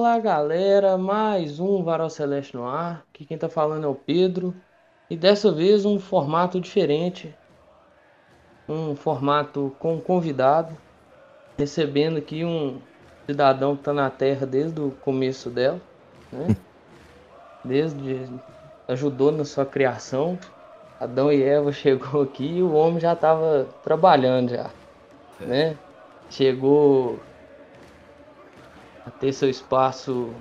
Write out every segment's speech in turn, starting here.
Fala galera, mais um Varal Celeste no ar. Aqui quem tá falando é o Pedro. E dessa vez um formato diferente. Um formato com convidado. Recebendo aqui um cidadão que tá na terra desde o começo dela. Né? Desde. ajudou na sua criação. Adão e Eva chegou aqui e o homem já tava trabalhando já. Né? Chegou a ter seu espaço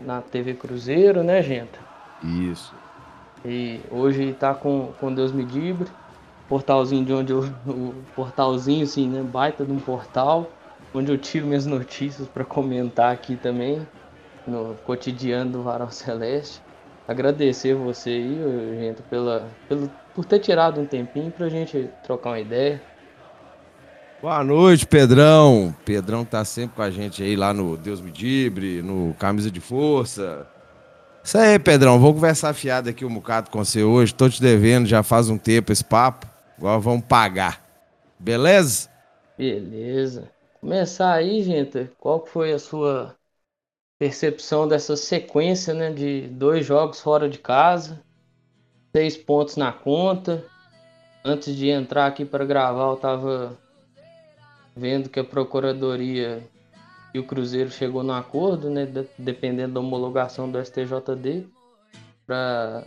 na TV Cruzeiro, né, gente? Isso. E hoje tá com, com Deus me dibre, portalzinho de onde eu, o portalzinho assim, né, baita de um portal, onde eu tiro minhas notícias para comentar aqui também no cotidiano do Varal Celeste. Agradecer você aí, gente, pela, pelo, por ter tirado um tempinho pra gente trocar uma ideia. Boa noite, Pedrão. Pedrão tá sempre com a gente aí lá no Deus Me Dibre, no Camisa de Força. Isso aí, Pedrão. Vou conversar fiado aqui um bocado com você hoje. Tô te devendo já faz um tempo esse papo. Agora vamos pagar. Beleza? Beleza. Começar aí, gente. Qual foi a sua percepção dessa sequência, né, de dois jogos fora de casa, seis pontos na conta. Antes de entrar aqui para gravar, eu tava vendo que a Procuradoria e o Cruzeiro chegou no acordo, né, dependendo da homologação do STJD, para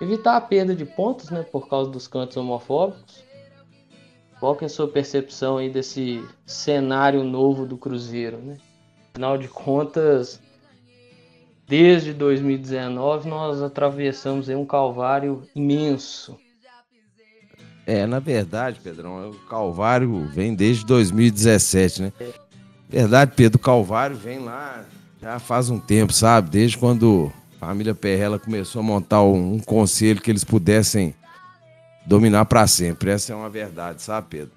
evitar a perda de pontos, né, por causa dos cantos homofóbicos. Qual que é a sua percepção aí desse cenário novo do Cruzeiro, né? Afinal de contas, desde 2019 nós atravessamos um calvário imenso é, na verdade, Pedrão, o Calvário vem desde 2017, né? Verdade, Pedro, o Calvário vem lá já faz um tempo, sabe? Desde quando a família Perrela começou a montar um, um conselho que eles pudessem dominar para sempre. Essa é uma verdade, sabe, Pedro?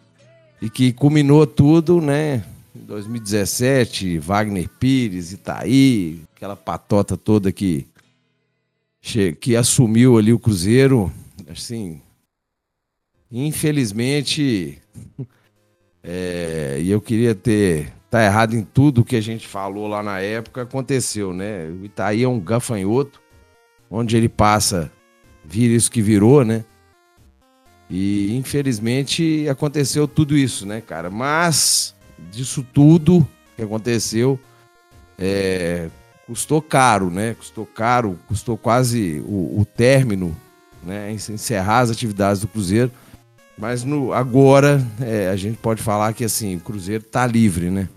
E que culminou tudo, né? Em 2017, Wagner Pires, Itaí, aquela patota toda que, que assumiu ali o Cruzeiro, assim, Infelizmente, é, e eu queria ter tá errado em tudo que a gente falou lá na época, aconteceu, né? O Itaí é um gafanhoto, onde ele passa, vira isso que virou, né? E infelizmente aconteceu tudo isso, né, cara? Mas disso tudo que aconteceu, é, custou caro, né? Custou caro, custou quase o, o término, né? Encerrar as atividades do Cruzeiro. Mas no, agora é, a gente pode falar que assim, o Cruzeiro tá livre, né?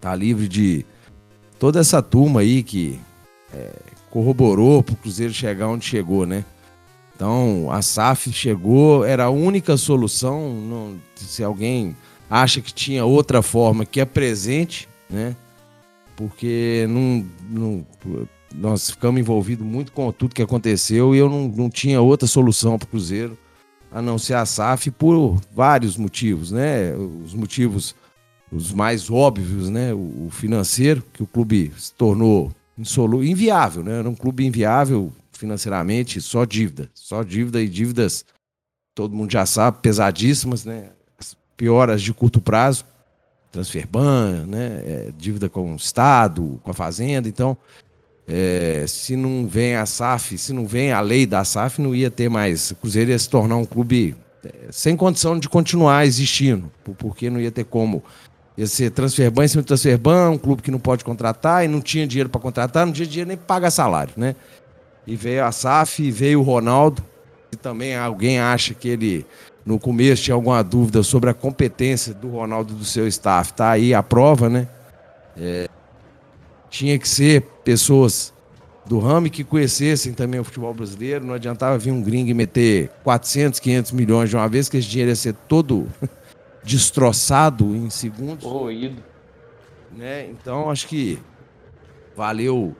Tá livre de toda essa turma aí que é, corroborou pro Cruzeiro chegar onde chegou, né? Então a SAF chegou, era a única solução. Não, se alguém acha que tinha outra forma que é presente, né? Porque não, não, nós ficamos envolvidos muito com tudo que aconteceu e eu não, não tinha outra solução para o Cruzeiro a não ser a SAF por vários motivos, né? Os motivos os mais óbvios, né? O financeiro, que o clube se tornou insolu inviável, né? Era um clube inviável financeiramente, só dívida, só dívida e dívidas, todo mundo já sabe, pesadíssimas, né? As pioras de curto prazo, transferban, né? É, dívida com o Estado, com a Fazenda, então é, se não vem a SAF, se não vem a lei da SAF, não ia ter mais. O Cruzeiro ia se tornar um clube é, sem condição de continuar existindo, porque não ia ter como. Ia ser transferban em cima de transferban, um clube que não pode contratar e não tinha dinheiro para contratar, não tinha dinheiro nem pagar salário, né? E veio a SAF, veio o Ronaldo, e também alguém acha que ele, no começo, tinha alguma dúvida sobre a competência do Ronaldo do seu staff. Tá aí a prova, né? É, tinha que ser pessoas do ramo que conhecessem também o futebol brasileiro. Não adiantava vir um gringo e meter 400, 500 milhões de uma vez, que esse dinheiro ia ser todo destroçado em segundos. Corroído. Né? Então, acho que valeu.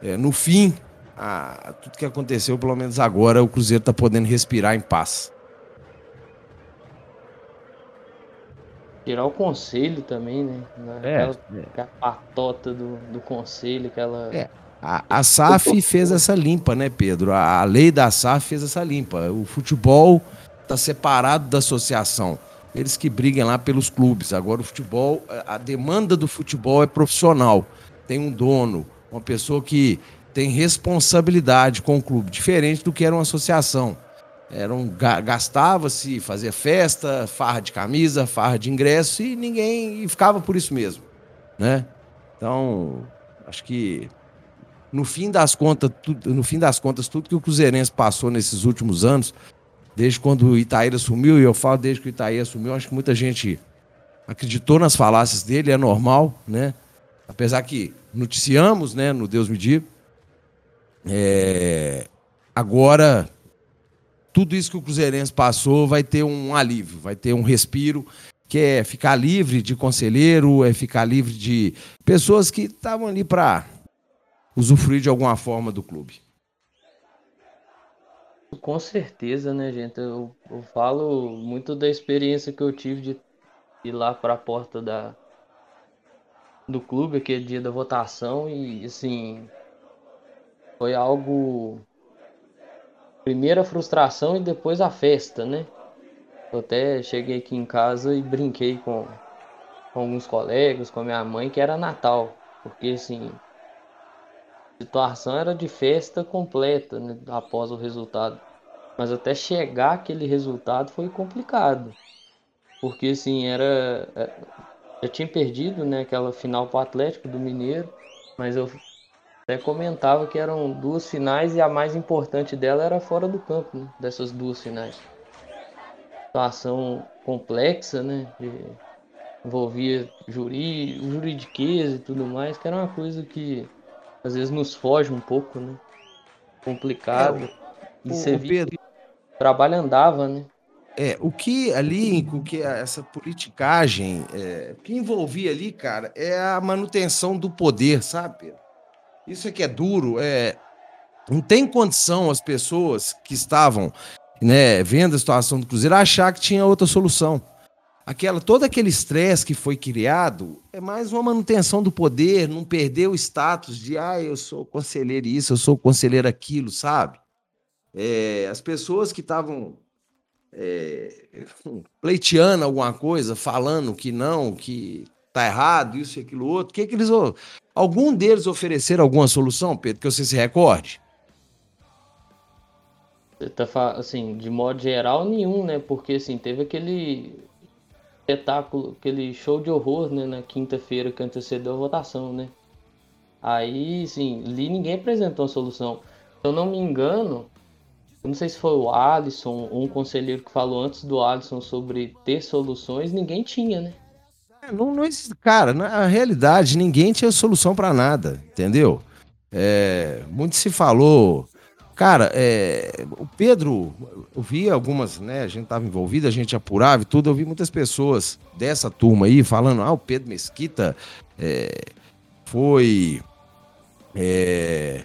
É, no fim, a, tudo que aconteceu, pelo menos agora, o Cruzeiro está podendo respirar em paz. Tirar o conselho também, né? É, aquela, é. patota do, do conselho, aquela. É. A, a SAF fez essa limpa, né, Pedro? A, a lei da SAF fez essa limpa. O futebol está separado da associação. Eles que briguem lá pelos clubes. Agora, o futebol, a demanda do futebol é profissional. tem um dono, uma pessoa que tem responsabilidade com o clube, diferente do que era uma associação. Era um, gastava-se, fazia festa, farra de camisa, farra de ingresso e ninguém e ficava por isso mesmo, né? Então, acho que no fim das contas, tudo, no fim das contas, tudo que o Cruzeirense passou nesses últimos anos, desde quando o Itaíra assumiu, e eu falo desde que o Itaíra assumiu, acho que muita gente acreditou nas falácias dele, é normal, né? Apesar que noticiamos, né, no Deus me diga, é, agora tudo isso que o Cruzeirense passou vai ter um alívio, vai ter um respiro, que é ficar livre de conselheiro, é ficar livre de pessoas que estavam ali para usufruir de alguma forma do clube. Com certeza, né, gente? Eu, eu falo muito da experiência que eu tive de ir lá para a porta da, do clube, aquele dia da votação, e assim, foi algo. Primeira frustração e depois a festa, né? Eu até cheguei aqui em casa e brinquei com, com alguns colegas, com a minha mãe, que era Natal, porque assim, a situação era de festa completa né, após o resultado. Mas até chegar aquele resultado foi complicado. Porque assim, era. É, eu tinha perdido né, aquela final para o Atlético do Mineiro, mas eu até comentava que eram duas finais e a mais importante dela era fora do campo, né, dessas duas finais. Situação complexa, né? De, envolvia juri, juridiqueza e tudo mais, que era uma coisa que às vezes nos foge um pouco, né? Complicado. É, o, e você via que o trabalho andava, né? É, o que ali, o que essa politicagem, é, o que envolvia ali, cara, é a manutenção do poder, sabe? Isso é que é duro, é não tem condição as pessoas que estavam, né, vendo a situação do Cruzeiro achar que tinha outra solução. Aquela todo aquele estresse que foi criado é mais uma manutenção do poder, não perder o status de ah, eu sou conselheiro isso, eu sou conselheiro aquilo, sabe? É, as pessoas que estavam é, pleiteando alguma coisa, falando que não, que tá errado, isso e aquilo outro, que que eles algum deles ofereceram alguma solução, Pedro, que você se recorde? Tá assim, de modo geral nenhum, né? Porque assim, teve aquele espetáculo, aquele show de horror, né, na quinta-feira que antecedeu a votação, né? Aí, sim, ali ninguém apresentou a solução. Se eu não me engano, eu não sei se foi o Alisson ou um conselheiro que falou antes do Alisson sobre ter soluções, ninguém tinha, né? É, não, não existe, cara, na realidade, ninguém tinha solução para nada, entendeu? É, muito se falou. Cara, é, o Pedro, eu vi algumas, né? A gente estava envolvido, a gente apurava e tudo. Eu vi muitas pessoas dessa turma aí falando: ah, o Pedro Mesquita é, foi é,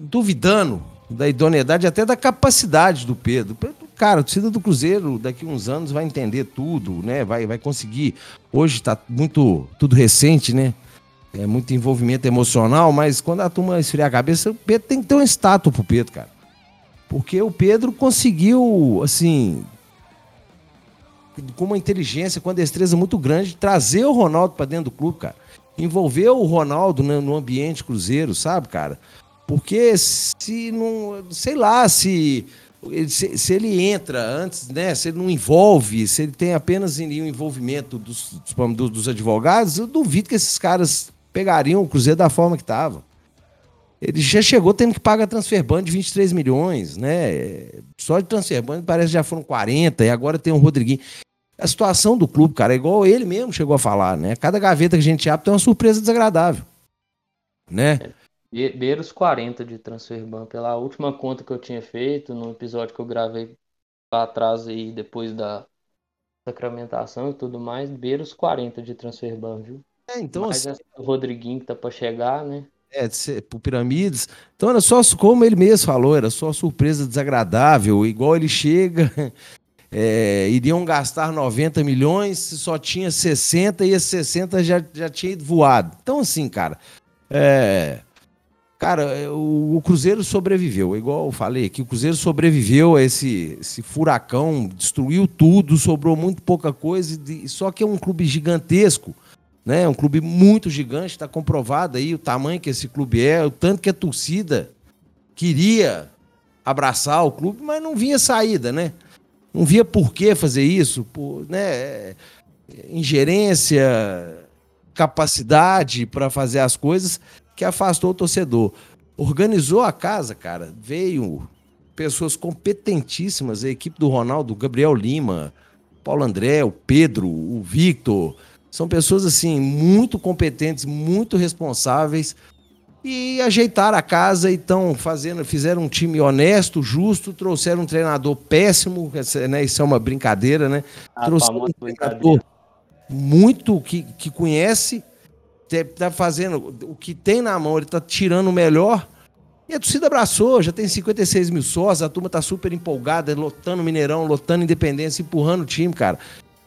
duvidando da idoneidade, até da capacidade do Pedro. Cara, a torcida do Cruzeiro daqui uns anos vai entender tudo, né? Vai, vai conseguir. Hoje está muito tudo recente, né? É muito envolvimento emocional, mas quando a turma esfriar a cabeça, o Pedro tem que ter um estátua pro Pedro, cara. Porque o Pedro conseguiu, assim, com uma inteligência, com uma destreza muito grande, trazer o Ronaldo para dentro do clube, cara. Envolver o Ronaldo no ambiente cruzeiro, sabe, cara? Porque se não. Sei lá, se. Se, se, ele entra antes, né? Se ele não envolve, se ele tem apenas o envolvimento dos, dos, dos advogados, eu duvido que esses caras pegariam o Cruzeiro da forma que estava. Ele já chegou tendo que pagar transferban de 23 milhões, né? Só de transferban parece que já foram 40 e agora tem o Rodriguinho. A situação do clube, cara, é igual ele mesmo chegou a falar, né? Cada gaveta que a gente abre tem uma surpresa desagradável, né? Beira os 40 de transfer ban. Pela última conta que eu tinha feito, no episódio que eu gravei lá atrás aí, depois da sacramentação e tudo mais, beira os 40 de transfer ban, viu? É, então assim... o Rodriguinho que tá pra chegar, né? É, por pirâmides. Então era só, como ele mesmo falou, era só surpresa desagradável. Igual ele chega, é, iriam gastar 90 milhões, só tinha 60 e esses 60 já, já tinha ido voado. Então, assim, cara, é, Cara, é, o, o, Cruzeiro sobreviveu, igual eu falei aqui, o Cruzeiro sobreviveu a esse, esse furacão, destruiu tudo, sobrou muito pouca coisa, só que é um clube gigantesco né? É um clube muito gigante, está comprovado aí o tamanho que esse clube é, o tanto que a torcida queria abraçar o clube, mas não vinha saída, né? Não via por que fazer isso, por, né? Ingerência, capacidade para fazer as coisas que afastou o torcedor. Organizou a casa, cara. Veio pessoas competentíssimas, a equipe do Ronaldo, Gabriel Lima, Paulo André, o Pedro, o Victor. São pessoas assim muito competentes, muito responsáveis e ajeitaram a casa e estão fazendo, fizeram um time honesto, justo, trouxeram um treinador péssimo, né? Isso é uma brincadeira, né? Ah, trouxeram um treinador muito que, que conhece, tá fazendo o que tem na mão, ele tá tirando o melhor. E a torcida abraçou, já tem 56 mil sócios, a turma tá super empolgada, lotando Mineirão, lotando Independência, empurrando o time, cara.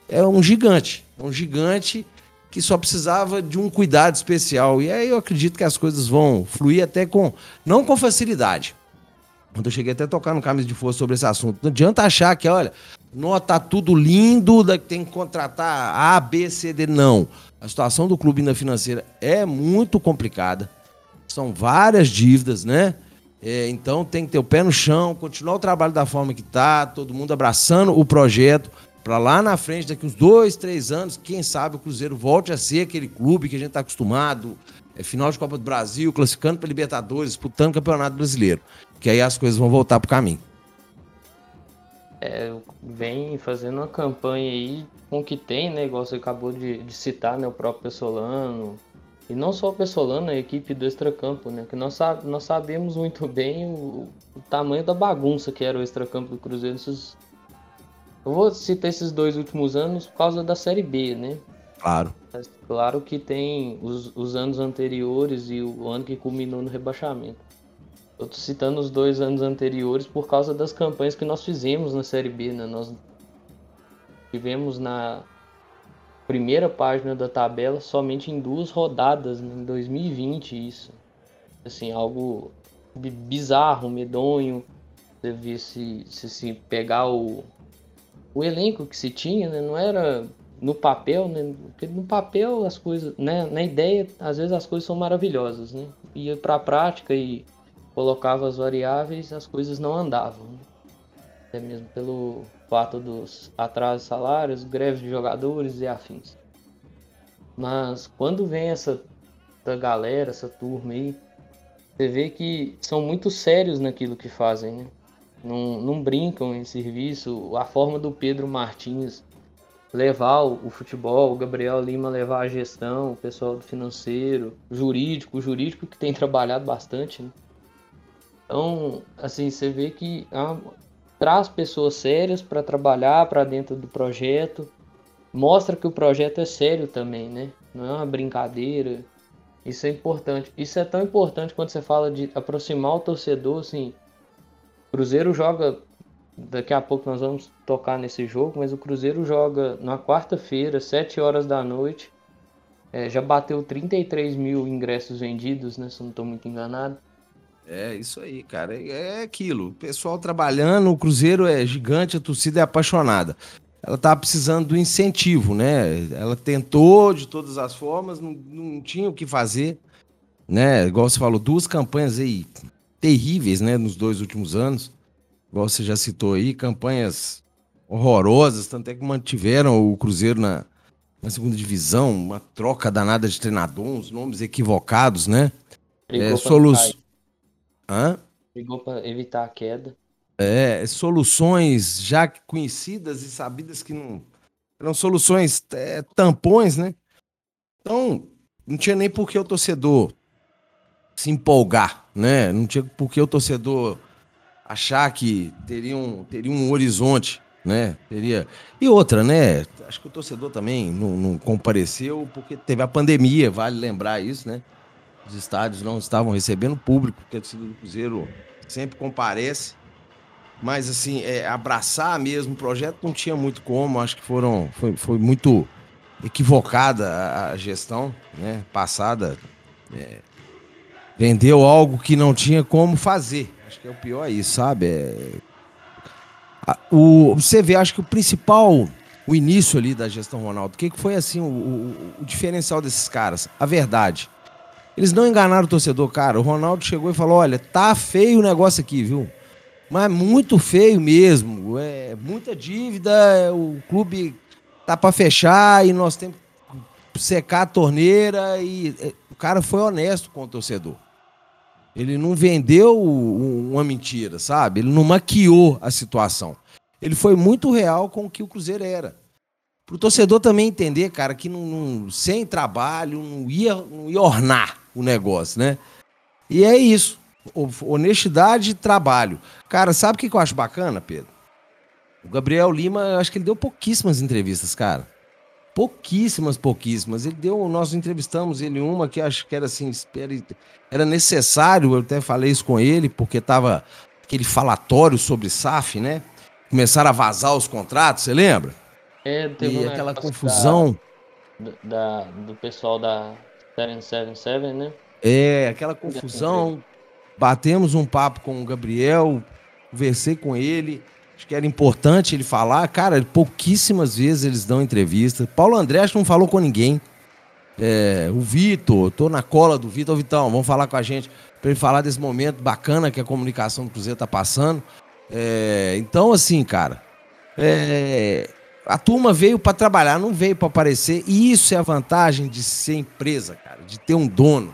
É um gigante, é um gigante que só precisava de um cuidado especial. E aí eu acredito que as coisas vão fluir até com. não com facilidade. Quando eu cheguei até a tocar no Camisa de Força sobre esse assunto. Não adianta achar que, olha, não, tá tudo lindo, tem que contratar A, B, C, D. Não. A situação do clube na financeira é muito complicada. São várias dívidas, né? É, então tem que ter o pé no chão, continuar o trabalho da forma que tá, todo mundo abraçando o projeto, para lá na frente, daqui uns dois, três anos, quem sabe o Cruzeiro volte a ser aquele clube que a gente está acostumado, é final de Copa do Brasil, classificando para Libertadores, disputando o Campeonato Brasileiro, que aí as coisas vão voltar para o caminho. É, vem fazendo uma campanha aí com o que tem, né? Igual você acabou de, de citar, né? O próprio Pessolano, e não só o Pessolano, a equipe do Extracampo, né? Que nós, nós sabemos muito bem o, o tamanho da bagunça que era o Extracampo do Cruzeiro nesses. Eu vou citar esses dois últimos anos por causa da Série B, né? Claro. Mas claro que tem os, os anos anteriores e o ano que culminou no rebaixamento. Eu tô citando os dois anos anteriores por causa das campanhas que nós fizemos na Série B, né? Nós tivemos na primeira página da tabela somente em duas rodadas, né? em 2020 isso. Assim, algo bizarro, medonho. Você vê se, se, se pegar o, o elenco que se tinha, né? Não era no papel, né? Porque no papel as coisas, né? Na ideia, às vezes as coisas são maravilhosas, né? Ia para a prática e colocava as variáveis, as coisas não andavam. Né? Até mesmo pelo fato dos atrasos de salários, greve de jogadores e afins. Mas quando vem essa, essa galera, essa turma aí, você vê que são muito sérios naquilo que fazem, né? Não, não brincam em serviço. A forma do Pedro Martins levar o, o futebol, o Gabriel Lima levar a gestão, o pessoal do financeiro, jurídico, o jurídico que tem trabalhado bastante, né? Então, assim, você vê que traz pessoas sérias para trabalhar para dentro do projeto, mostra que o projeto é sério também, né? Não é uma brincadeira. Isso é importante. Isso é tão importante quando você fala de aproximar o torcedor, assim. Cruzeiro joga. Daqui a pouco nós vamos tocar nesse jogo, mas o Cruzeiro joga na quarta-feira, 7 horas da noite. É, já bateu 33 mil ingressos vendidos, né? Se eu não estou muito enganado. É isso aí, cara. É, é aquilo. O pessoal trabalhando, o Cruzeiro é gigante, a torcida é apaixonada. Ela estava precisando do incentivo, né? Ela tentou de todas as formas, não, não tinha o que fazer, né? Igual você falou, duas campanhas aí terríveis, né? Nos dois últimos anos. Igual você já citou aí, campanhas horrorosas, tanto é que mantiveram o Cruzeiro na, na segunda divisão, uma troca danada de treinador, uns nomes equivocados, né? É, solu... Hã? Para evitar a queda. É, soluções já conhecidas e sabidas que não. Eram soluções é, tampões, né? Então, não tinha nem por que o torcedor se empolgar, né? Não tinha por que o torcedor achar que teria um, teria um horizonte, né? Teria... E outra, né? Acho que o torcedor também não, não compareceu porque teve a pandemia, vale lembrar isso, né? Os estádios não estavam recebendo público, porque a torcida do Cruzeiro sempre comparece. Mas, assim, é, abraçar mesmo o projeto não tinha muito como. Acho que foram, foi, foi muito equivocada a, gestão né, passada. É, vendeu algo que não tinha como fazer. Acho que é o pior isso, sabe? É, o, você vê, acho que o principal o início ali da gestão Ronaldo. O que, que foi assim o, o, o diferencial desses caras? A verdade. Eles não enganaram o torcedor, cara. O Ronaldo chegou e falou: olha, tá feio o negócio aqui, viu? Mas muito feio mesmo. É muita dívida, o clube tá para fechar e nós temos que secar a torneira. E é, o cara foi honesto com o torcedor. Ele não vendeu uma mentira, sabe? Ele não maquiou a situação. Ele foi muito real com o que o Cruzeiro era. Para o torcedor também entender, cara, que não, não, sem trabalho não ia, não ia ornar o negócio, né? E é isso. Honestidade e trabalho. Cara, sabe o que eu acho bacana, Pedro? O Gabriel Lima, eu acho que ele deu pouquíssimas entrevistas, cara. Pouquíssimas, pouquíssimas. Ele deu, nós entrevistamos ele uma que acho que era assim, era necessário, eu até falei isso com ele, porque tava aquele falatório sobre SAF, né? Começaram a vazar os contratos, você lembra? É, teve e aquela confusão. Da, da, do pessoal da 777, né? É, aquela confusão. Batemos um papo com o Gabriel, conversei com ele. Acho que era importante ele falar. Cara, pouquíssimas vezes eles dão entrevista. Paulo André não falou com ninguém. É, o Vitor, tô na cola do Vitor. Vitão, vamos falar com a gente para ele falar desse momento bacana que a comunicação do Cruzeiro tá passando. É, então, assim, cara, é, a turma veio para trabalhar, não veio para aparecer. E isso é a vantagem de ser empresa, cara, de ter um dono.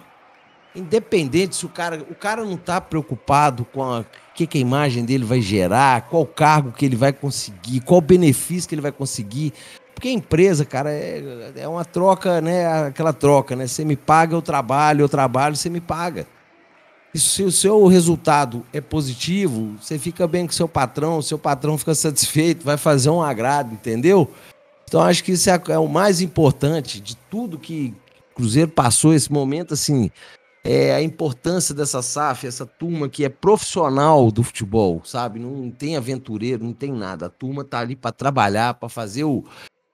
Independente se o cara, o cara não tá preocupado com o que, que a imagem dele vai gerar, qual cargo que ele vai conseguir, qual benefício que ele vai conseguir. Porque empresa, cara, é, é uma troca, né? Aquela troca, né? Você me paga, eu trabalho, eu trabalho, você me paga. E se o seu resultado é positivo, você fica bem com seu patrão, seu patrão fica satisfeito, vai fazer um agrado, entendeu? Então acho que isso é, é o mais importante de tudo que o Cruzeiro passou esse momento, assim, é a importância dessa SAF, essa turma que é profissional do futebol, sabe? Não tem aventureiro, não tem nada. A turma tá ali para trabalhar, para fazer o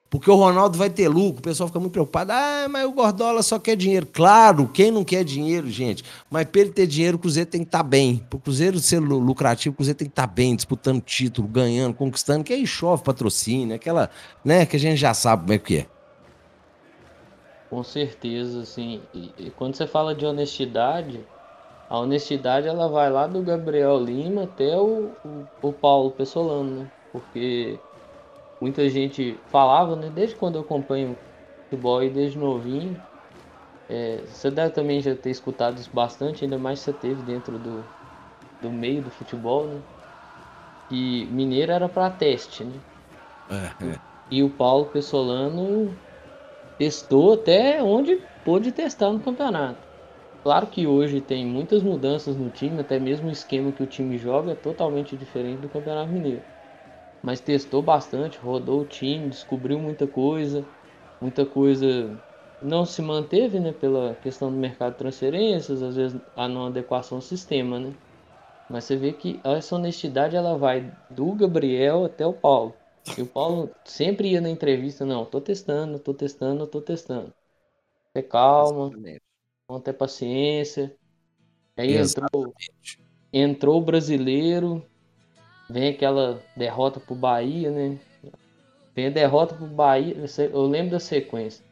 porque o Ronaldo vai ter lucro, o pessoal fica muito preocupado. Ah, mas o Gordola só quer dinheiro. Claro, quem não quer dinheiro, gente? Mas para ele ter dinheiro, o Cruzeiro tem que estar tá bem. Para o Cruzeiro ser lucrativo, o Cruzeiro tem que estar tá bem, disputando título, ganhando, conquistando, que aí chove patrocínio, aquela, né, que a gente já sabe como é que é. Com certeza, assim. E, quando você fala de honestidade, a honestidade ela vai lá do Gabriel Lima até o, o, o Paulo Pessolano, né? Porque muita gente falava, né? Desde quando eu acompanho futebol e desde novinho. É, você deve também já ter escutado isso bastante, ainda mais você teve dentro do, do meio do futebol, né? Que Mineiro era para teste, né? É, é. E o Paulo Pessolano testou até onde pôde testar no campeonato. Claro que hoje tem muitas mudanças no time, até mesmo o esquema que o time joga é totalmente diferente do Campeonato Mineiro mas testou bastante, rodou o time, descobriu muita coisa, muita coisa não se manteve, né, pela questão do mercado de transferências, às vezes a não adequação ao sistema, né? Mas você vê que essa honestidade ela vai do Gabriel até o Paulo. E o Paulo sempre ia na entrevista, não, tô testando, tô testando, tô testando. Ter calma, vamos ter paciência. Aí entrou, entrou o brasileiro, Vem aquela derrota pro Bahia, né? Vem a derrota pro Bahia. Eu lembro da sequência.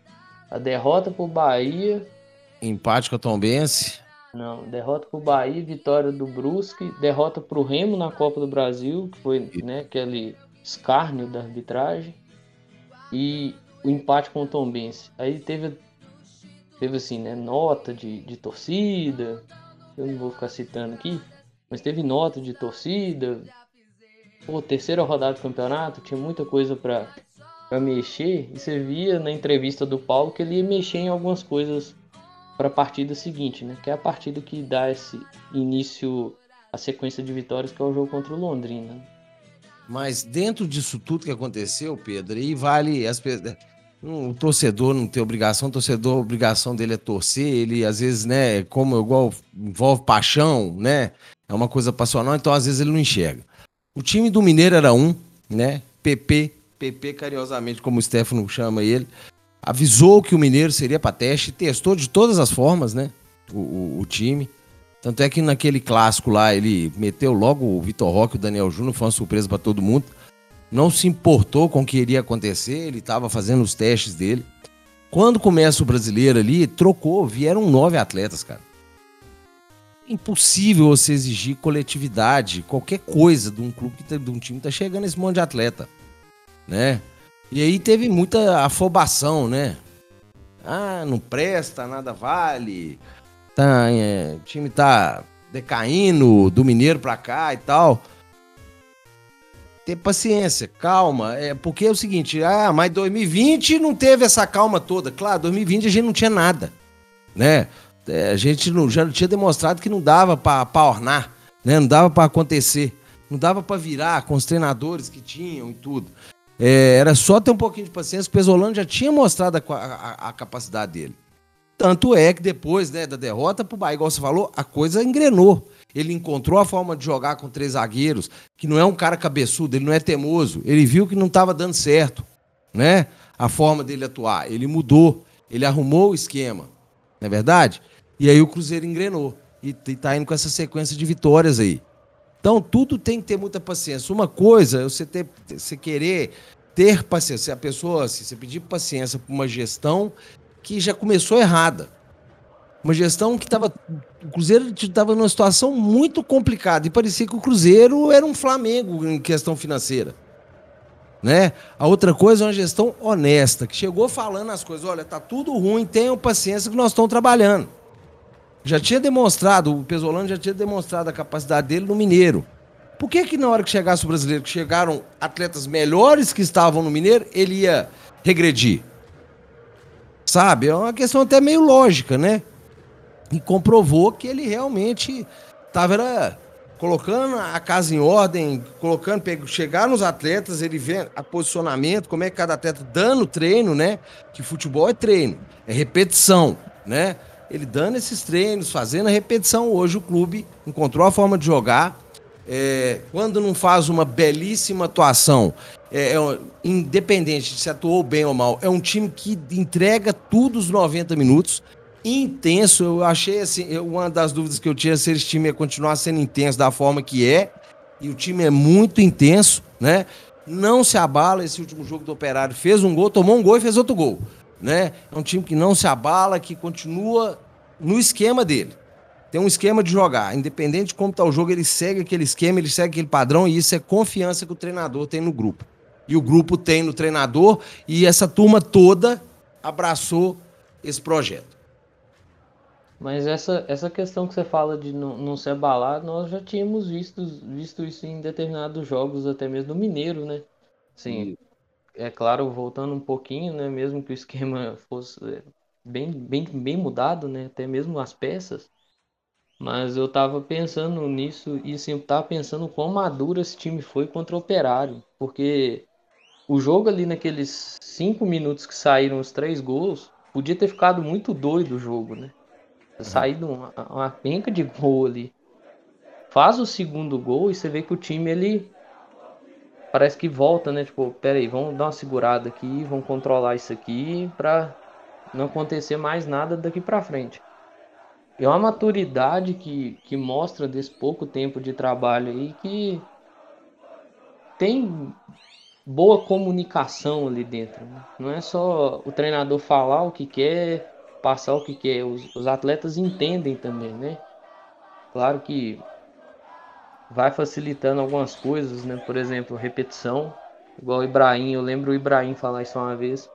A derrota pro Bahia. Empate com a Tombense. Não, derrota pro Bahia, vitória do Brusque, derrota pro Remo na Copa do Brasil, que foi né, aquele escárnio da arbitragem. E o empate com o Tombense. Aí teve, teve assim, né, nota de, de torcida. Eu não vou ficar citando aqui, mas teve nota de torcida, pô, terceira rodada do campeonato, tinha muita coisa para mexer, e você via na entrevista do Paulo que ele ia mexer em algumas coisas para a partida seguinte, né? Que é a partida que dá esse início a sequência de vitórias que é o jogo contra o Londrina. Mas dentro disso tudo que aconteceu, Pedro, aí vale as o torcedor não tem obrigação, o torcedor, a obrigação dele é torcer, ele às vezes, né, como igual envolve paixão, né? É uma coisa passional, então às vezes ele não enxerga. O time do Mineiro era um, né? PP, PP carinhosamente, como o Stefano chama ele, avisou que o Mineiro seria para teste, testou de todas as formas, né? O, o, o, time. Tanto é que naquele clássico lá ele meteu logo o Vitor Roque e o Daniel Júnior, foi uma surpresa para todo mundo. não se importou com o que iria acontecer, ele estava fazendo os testes dele. Quando começa o brasileiro ali, trocou, vieram nove atletas, cara. Impossível você exigir coletividade, qualquer coisa de um clube, tá, de um time que tá chegando esse monte de atleta, né? E aí teve muita afobação, né? Ah, não presta, nada vale. Tá, é, o time tá decaindo do Mineiro pra cá e tal ter paciência, calma. É, porque é o seguinte, ah, mas 2020 não teve essa calma toda. Claro, 2020 a gente não tinha nada, né? É, a gente não, já tinha demonstrado que não dava para ornar, né? Não dava para acontecer, não dava para virar com os treinadores que tinham e tudo. É, era só ter um pouquinho de paciência, o Pesolano já tinha mostrado a, a, a capacidade dele. Tanto é que depois né, da derrota pro Bahia, igual você falou, a coisa engrenou. Ele encontrou a forma de jogar com três zagueiros, que não é um cara cabeçudo, ele não é teimoso. Ele viu que não estava dando certo, né? A forma dele atuar. Ele mudou, ele arrumou o esquema, não é verdade? E aí o Cruzeiro engrenou e está indo com essa sequência de vitórias aí. Então tudo tem que ter muita paciência. Uma coisa é você ter, você querer ter paciência. A pessoa, se você pedir paciência para uma gestão que já começou errada. Uma gestão que estava. O Cruzeiro estava numa situação muito complicada e parecia que o Cruzeiro era um Flamengo em questão financeira. Né? A outra coisa é uma gestão honesta, que chegou falando as coisas: olha, tá tudo ruim, tenham paciência que nós estamos trabalhando. Já tinha demonstrado, o Pesolano já tinha demonstrado a capacidade dele no Mineiro. Por que, que na hora que chegasse o brasileiro, que chegaram atletas melhores que estavam no Mineiro, ele ia regredir? Sabe? É uma questão até meio lógica, né? e comprovou que ele realmente estava colocando a casa em ordem, colocando, chegar nos atletas, ele vê a posicionamento, como é que cada atleta dando treino, né? Que futebol é treino, é repetição, né? Ele dando esses treinos, fazendo a repetição. Hoje o clube encontrou a forma de jogar. É, quando não faz uma belíssima atuação, é, é, independente de se atuou bem ou mal, é um time que entrega tudo os 90 minutos intenso. Eu achei assim, uma das dúvidas que eu tinha se esse time ia continuar sendo intenso da forma que é. E o time é muito intenso, né? Não se abala esse último jogo do Operário. Fez um gol, tomou um gol e fez outro gol, né? É um time que não se abala, que continua no esquema dele. Tem um esquema de jogar. Independente de como está o jogo, ele segue aquele esquema, ele segue aquele padrão e isso é confiança que o treinador tem no grupo. E o grupo tem no treinador e essa turma toda abraçou esse projeto. Mas essa, essa questão que você fala de não, não se abalar, nós já tínhamos visto, visto isso em determinados jogos, até mesmo no Mineiro, né? Sim, é claro, voltando um pouquinho, né? Mesmo que o esquema fosse é, bem, bem, bem mudado, né? Até mesmo as peças. Mas eu tava pensando nisso e assim, eu tava pensando quão maduro esse time foi contra o Operário. Porque o jogo ali naqueles cinco minutos que saíram os três gols, podia ter ficado muito doido o jogo, né? saído uma, uma penca de gol ali. Faz o segundo gol e você vê que o time ele parece que volta, né? Tipo, pera aí, vamos dar uma segurada aqui, vamos controlar isso aqui para não acontecer mais nada daqui para frente. É uma maturidade que, que mostra desse pouco tempo de trabalho aí que tem boa comunicação ali dentro. Né? Não é só o treinador falar o que quer passar o que, que é. Os, os atletas entendem também, né? Claro que vai facilitando algumas coisas, né? Por exemplo, repetição. Igual o Ibrahim, eu lembro o Ibrahim falar isso uma vez.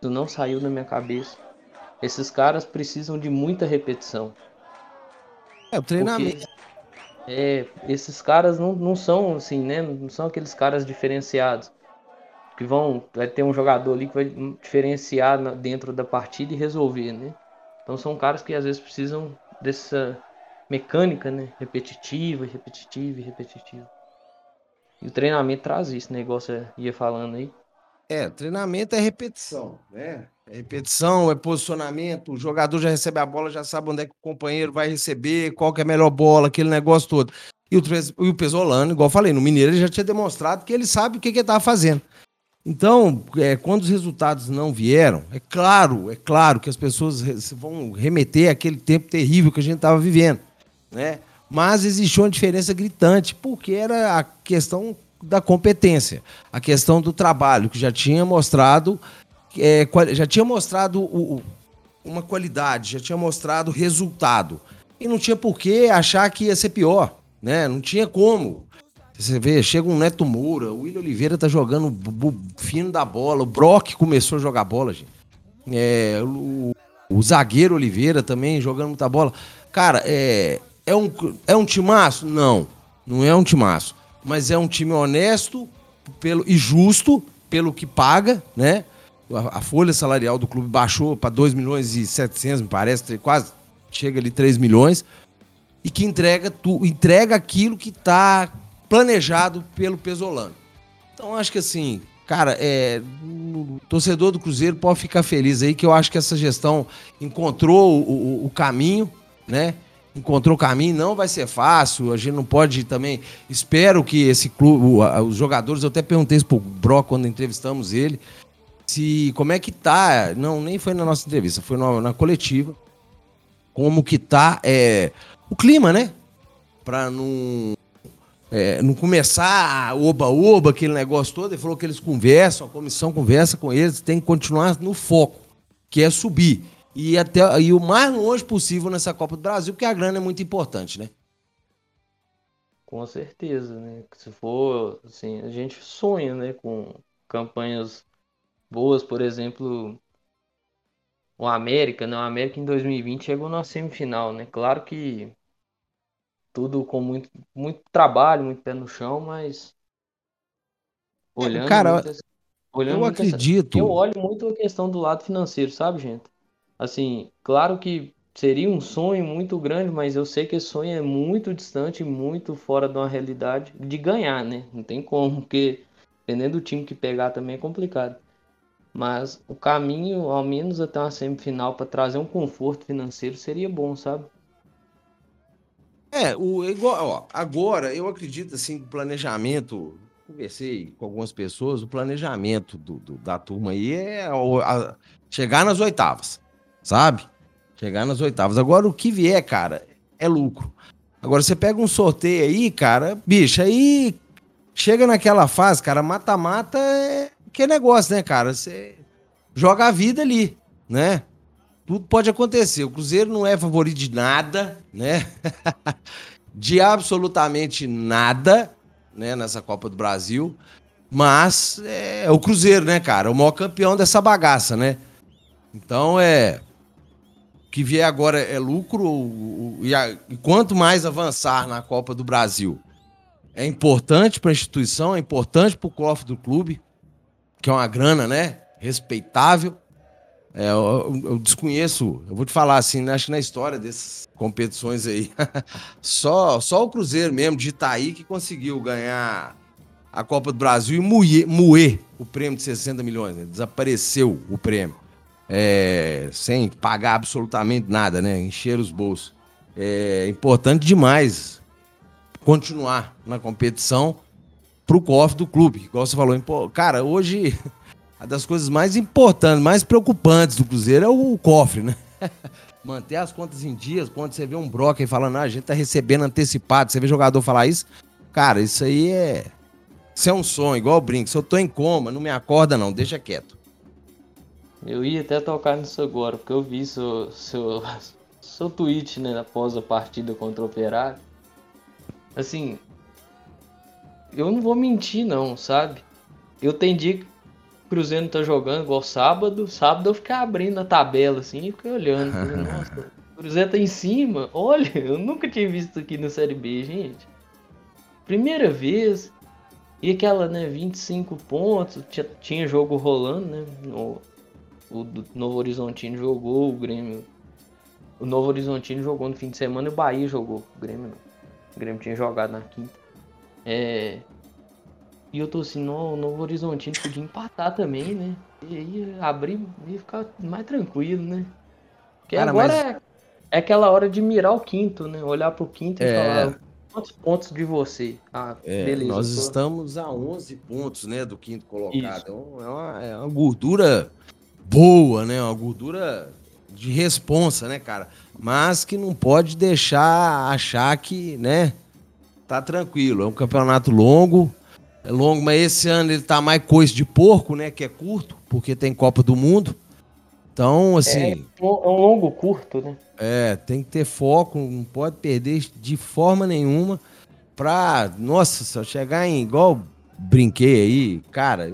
Isso não saiu da minha cabeça. Esses caras precisam de muita repetição. É, o treinamento. Porque, é, esses caras não, não são assim, né? Não são aqueles caras diferenciados que vão vai ter um jogador ali que vai diferenciar dentro da partida e resolver, né? Então são caras que às vezes precisam dessa mecânica, né? Repetitiva, repetitiva repetitiva. E o treinamento traz isso, né? Igual você ia falando aí. É, treinamento é repetição, né? É repetição, é posicionamento. O jogador já recebe a bola, já sabe onde é que o companheiro vai receber, qual que é a melhor bola, aquele negócio todo. E o, e o Pesolano, igual eu falei, no Mineiro ele já tinha demonstrado que ele sabe o que, que ele estava fazendo. Então, é, quando os resultados não vieram, é claro, é claro que as pessoas vão remeter àquele tempo terrível que a gente estava vivendo, né? Mas existiu uma diferença gritante, porque era a questão da competência, a questão do trabalho, que já tinha mostrado, é, já tinha mostrado o, uma qualidade, já tinha mostrado resultado. E não tinha por que achar que ia ser pior, né? Não tinha como. Você vê, chega um Neto Moura, o William Oliveira tá jogando fino da bola, o Brock começou a jogar bola, gente. É, o, o zagueiro Oliveira também jogando muita bola. Cara, é, é, um, é um timaço? Não, não é um timaço. Mas é um time honesto pelo, e justo pelo que paga, né? A, a folha salarial do clube baixou para 2 milhões e 700, me parece, quase chega ali 3 milhões. E que entrega, tu, entrega aquilo que está planejado pelo Pesolano. Então acho que assim, cara, é, o torcedor do Cruzeiro pode ficar feliz aí, que eu acho que essa gestão encontrou o, o, o caminho, né? Encontrou o caminho, não vai ser fácil, a gente não pode também. Espero que esse clube, os jogadores, eu até perguntei isso pro Brock quando entrevistamos ele, se como é que tá. Não, nem foi na nossa entrevista, foi na, na coletiva. Como que tá é, o clima, né? Pra não é, não começar oba-oba, aquele negócio todo. Ele falou que eles conversam, a comissão conversa com eles, tem que continuar no foco, que é subir. E até e o mais longe possível nessa Copa do Brasil, porque a grana é muito importante, né? Com certeza, né? Se for, assim, a gente sonha, né, com campanhas boas, por exemplo, o América, né? O América em 2020 chegou na semifinal, né? Claro que tudo com muito, muito trabalho, muito pé no chão, mas olhando cara, olhando eu acredito. Essa, eu olho muito a questão do lado financeiro, sabe, gente? Assim, claro que seria um sonho muito grande, mas eu sei que esse sonho é muito distante, muito fora de uma realidade de ganhar, né? Não tem como, porque dependendo do time que pegar também é complicado. Mas o caminho, ao menos até uma semifinal, para trazer um conforto financeiro seria bom, sabe? É, o, igual, ó, agora eu acredito assim o planejamento, conversei com algumas pessoas, o planejamento do, do da turma aí é a, a, chegar nas oitavas, sabe? Chegar nas oitavas. Agora o que vier, cara, é lucro. Agora você pega um sorteio aí, cara, bicho, aí chega naquela fase, cara, mata-mata é que negócio, né, cara? Você joga a vida ali, né? tudo pode acontecer. O Cruzeiro não é favorito de nada, né? de absolutamente nada, né, nessa Copa do Brasil. Mas é o Cruzeiro, né, cara? O maior campeão dessa bagaça, né? Então é. Que vier agora é lucro. E, a, e quanto mais avançar na Copa do Brasil, é importante para a instituição, é importante para o cofre do clube, que é uma grana, né? Respeitável. É, eu, eu, desconheço, eu vou te falar assim, acho que na história dessas competições aí, só, só o Cruzeiro mesmo de Itaí que conseguiu ganhar a Copa do Brasil e moer, moer o prêmio de 60 milhões. Né? Desapareceu o prêmio. É, sem pagar absolutamente nada, né? Encher os bolsos. É importante demais continuar na competição pro cofre do clube. Igual você falou, cara, hoje uma das coisas mais importantes, mais preocupantes do Cruzeiro é o, cofre, né? Manter as contas em dias, quando você vê um broca e falando, ah, a gente tá recebendo antecipado, você vê jogador falar isso, cara, isso aí é. Isso é um sonho, igual o brinco. Se eu tô em coma, não me acorda, não, deixa quieto. Eu ia até tocar nisso agora, porque eu vi seu, seu, seu tweet, né, após a partida contra o Operário. Assim, eu não vou mentir, não, sabe? Eu tenho dia Cruzeiro não tá jogando igual sábado. Sábado eu fiquei abrindo a tabela assim e fiquei olhando. Falei, Nossa, o Cruzeiro tá em cima. Olha, eu nunca tinha visto aqui na Série B, gente. Primeira vez. E aquela, né, 25 pontos. Tinha, tinha jogo rolando, né? O, o Novo Horizontino jogou, o Grêmio. O Novo Horizontino jogou no fim de semana e o Bahia jogou. O Grêmio não. O Grêmio tinha jogado na quinta. É. E eu tô assim, no Novo Horizontino podia empatar também, né? E aí abrir e ficar mais tranquilo, né? Porque Cara, agora mas... é, é, aquela hora de mirar o quinto, né? Olhar pro quinto e é... falar quantos pontos de você. Ah, é, beleza. Nós tô... estamos a 11 pontos, né? Do quinto colocado. Então, é uma, é uma gordura boa, né? Uma gordura de responsa, né, cara? Mas que não pode deixar achar que, né? Tá tranquilo. É um campeonato longo é longo, mas esse ano ele tá mais coisa de porco, né? Que é curto, porque tem Copa do Mundo. Então, assim. É, é um longo curto, né? É, tem que ter foco, não pode perder de forma nenhuma. Pra. Nossa, eu chegar em. Igual brinquei aí, cara.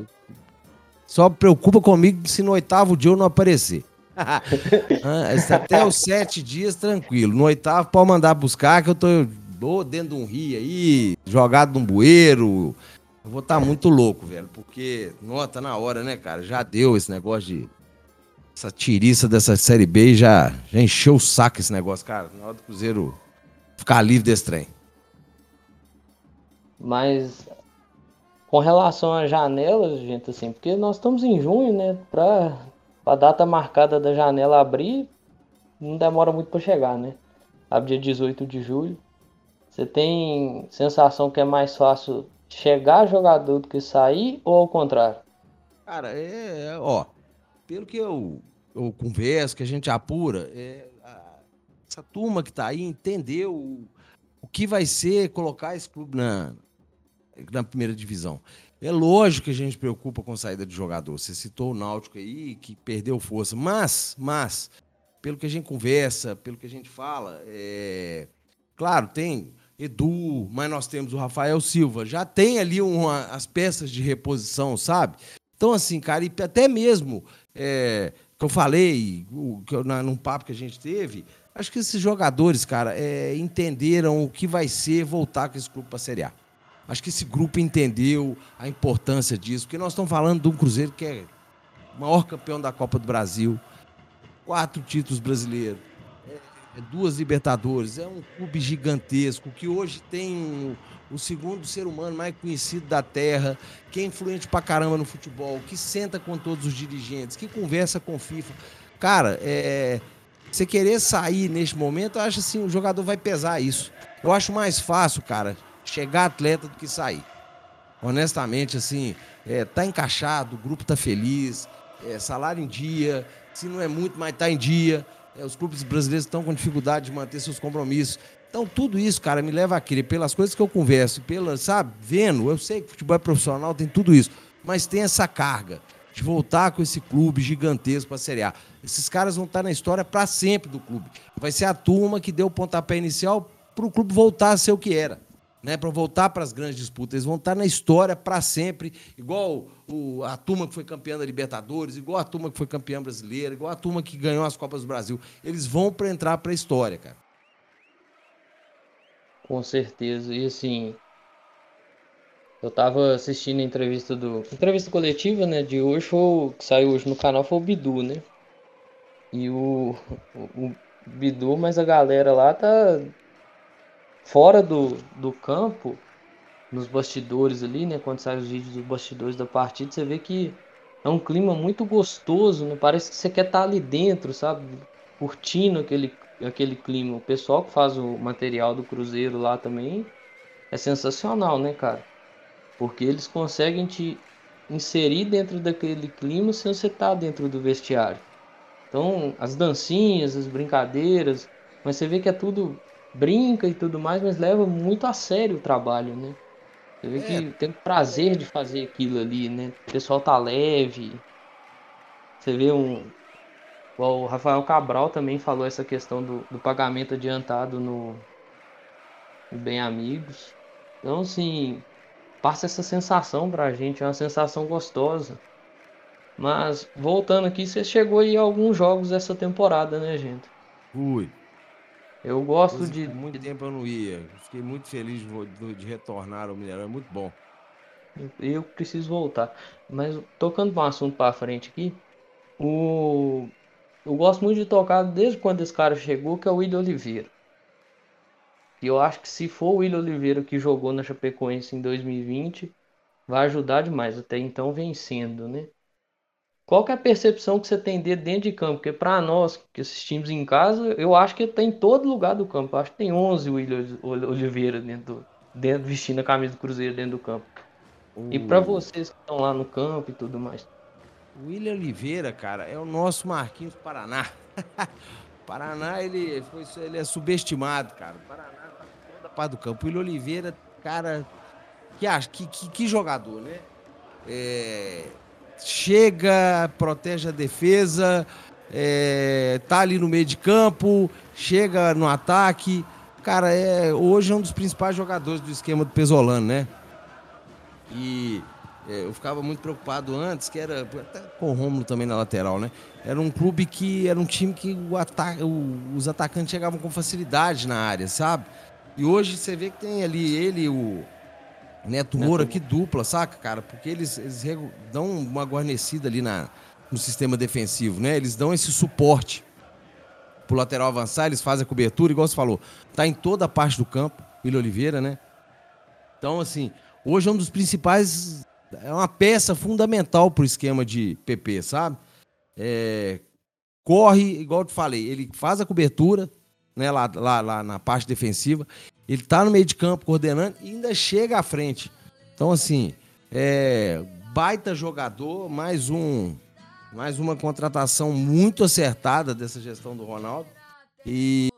Só preocupa comigo se no oitavo dia eu não aparecer. Até os sete dias tranquilo. No oitavo pode mandar buscar que eu tô dentro de um rio aí, jogado num bueiro. Eu vou estar tá muito louco, velho, porque, nota na hora, né, cara? Já deu esse negócio de. Essa tiriça dessa Série B já, já encheu o saco esse negócio, cara. Na hora do Cruzeiro ficar livre desse trem. Mas com relação às janelas, gente, assim, porque nós estamos em junho, né? Pra a data marcada da janela abrir, não demora muito para chegar, né? Abre dia 18 de julho. Você tem sensação que é mais fácil chegar jogador do que sair ou ao contrário? Cara, é, é ó, pelo que eu, eu converso, que a gente apura, é, a, essa turma que tá aí entendeu o, o que vai ser colocar esse clube na, na primeira divisão. É lógico que a gente preocupa com saída de jogador. Você citou o Náutico aí, que perdeu força. Mas, mas, pelo que a gente conversa, pelo que a gente fala, é... claro, tem Edu, mas nós temos o Rafael Silva. Já tem ali uma, as peças de reposição, sabe? Então, assim, cara, e até mesmo é, que eu falei, o, que eu, na, num papo que a gente teve, acho que esses jogadores, cara, é, entenderam o que vai ser voltar com esse clube para a Série A. Acho que esse grupo entendeu a importância disso, porque nós estamos falando de um Cruzeiro que é o maior campeão da Copa do Brasil, quatro títulos brasileiros, é, é duas Libertadores, é um clube gigantesco que hoje tem o segundo ser humano mais conhecido da Terra, que é influente pra caramba no futebol, que senta com todos os dirigentes, que conversa com FIFA. Cara, é, você querer sair neste momento, eu acho assim, o jogador vai pesar isso. Eu acho mais fácil, cara, chegar atleta do que sair. Honestamente, assim, é, tá encaixado, o grupo tá feliz, é, salário em dia, se não é muito, mas tá em dia. É, os clubes brasileiros estão com dificuldade de manter seus compromissos. Então, tudo isso, cara, me leva a crer, pelas coisas que eu converso, pela, sabe, vendo, eu sei que futebol é profissional, tem tudo isso, mas tem essa carga de voltar com esse clube gigantesco para a Série A. Esses caras vão estar na história para sempre do clube. Vai ser a turma que deu o pontapé inicial para o clube voltar a ser o que era né, para voltar para as grandes disputas. Eles vão estar na história para sempre, igual o, a turma que foi campeã da Libertadores, igual a turma que foi campeã brasileira, igual a turma que ganhou as Copas do Brasil. Eles vão para entrar para a história, cara. Com certeza. E assim, eu estava assistindo a entrevista do. Entrevista coletiva, né? De hoje foi, que saiu hoje no canal foi o Bidu, né? E o, o, o Bidu, mas a galera lá tá fora do, do campo, nos bastidores ali, né? Quando saem os vídeos dos bastidores da partida, você vê que é um clima muito gostoso, né? Parece que você quer estar ali dentro, sabe? Curtindo aquele, aquele clima. O pessoal que faz o material do Cruzeiro lá também é sensacional, né, cara? Porque eles conseguem te inserir dentro daquele clima sem você estar dentro do vestiário. Então, as dancinhas, as brincadeiras, mas você vê que é tudo brinca e tudo mais, mas leva muito a sério o trabalho, né? Você vê é. que tem prazer de fazer aquilo ali, né? O pessoal tá leve. Você vê um. O Rafael Cabral também falou essa questão do, do pagamento adiantado no, no Bem Amigos. Então, assim, passa essa sensação pra gente, é uma sensação gostosa. Mas, voltando aqui, você chegou aí a alguns jogos dessa temporada, né, gente? Fui. Eu gosto de. Muito tempo eu não ia. Fiquei muito feliz de, de retornar ao Mineirão. É muito bom. Eu preciso voltar. Mas tocando um assunto para frente aqui, o eu gosto muito de tocar desde quando esse cara chegou, que é o William Oliveira. E eu acho que se for o William Oliveira que jogou na Chapecoense em 2020, vai ajudar demais. Até então vencendo, né? Qual que é a percepção que você tem dele dentro de campo? Porque para nós que assistimos em casa, eu acho que ele está em todo lugar do campo. Eu acho que tem 11 William Oliveira dentro, dentro vestindo a camisa do Cruzeiro dentro do campo. Uh. E para vocês que estão lá no campo e tudo mais. William Oliveira, cara, é o nosso Marquinhos Paraná. Paraná, ele, foi, ele é subestimado, cara. O Paraná tá toda parte do campo. O William Oliveira, cara, que, que, que, que jogador, né? É, chega, protege a defesa, é, tá ali no meio de campo, chega no ataque. Cara, é, hoje é um dos principais jogadores do esquema do Pesolano, né? E é, eu ficava muito preocupado antes, que era, até com o Romulo também na lateral, né? Era um clube que era um time que o ataque, o, os atacantes chegavam com facilidade na área, sabe? E hoje você vê que tem ali ele o Neto Moura, que dupla, saca, cara? Porque eles, eles dão uma guarnecida ali na, no sistema defensivo, né? Eles dão esse suporte pro lateral avançar, eles fazem a cobertura, igual você falou, tá em toda a parte do campo, William Oliveira, né? Então, assim, hoje é um dos principais, é uma peça fundamental pro esquema de PP, sabe? É, corre, igual eu te falei, ele faz a cobertura, né, lá, lá, lá na parte defensiva, ele tá no meio de campo coordenando e ainda chega à frente. Então, assim, é baita jogador, mais um mais uma contratação muito acertada dessa gestão do Ronaldo. E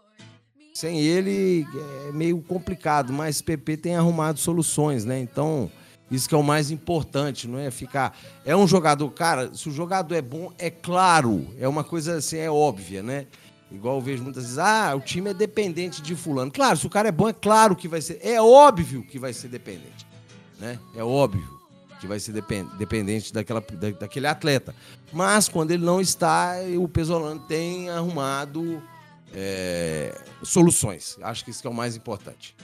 sem ele é meio complicado, mas PP tem arrumado soluções, né? Então, isso que é o mais importante, não é ficar. É um jogador, cara, se o jogador é bom, é claro, é uma coisa assim, é óbvia, né? Igual eu vejo muitas vezes, ah, o time é dependente de fulano. Claro, se o cara é bom, é claro que vai ser, é óbvio que vai ser dependente, né? É óbvio que vai ser dependente daquela, da, daquele atleta. Mas quando ele não está, o Pesolano tem arrumado é, soluções. Acho que isso que é o mais importante.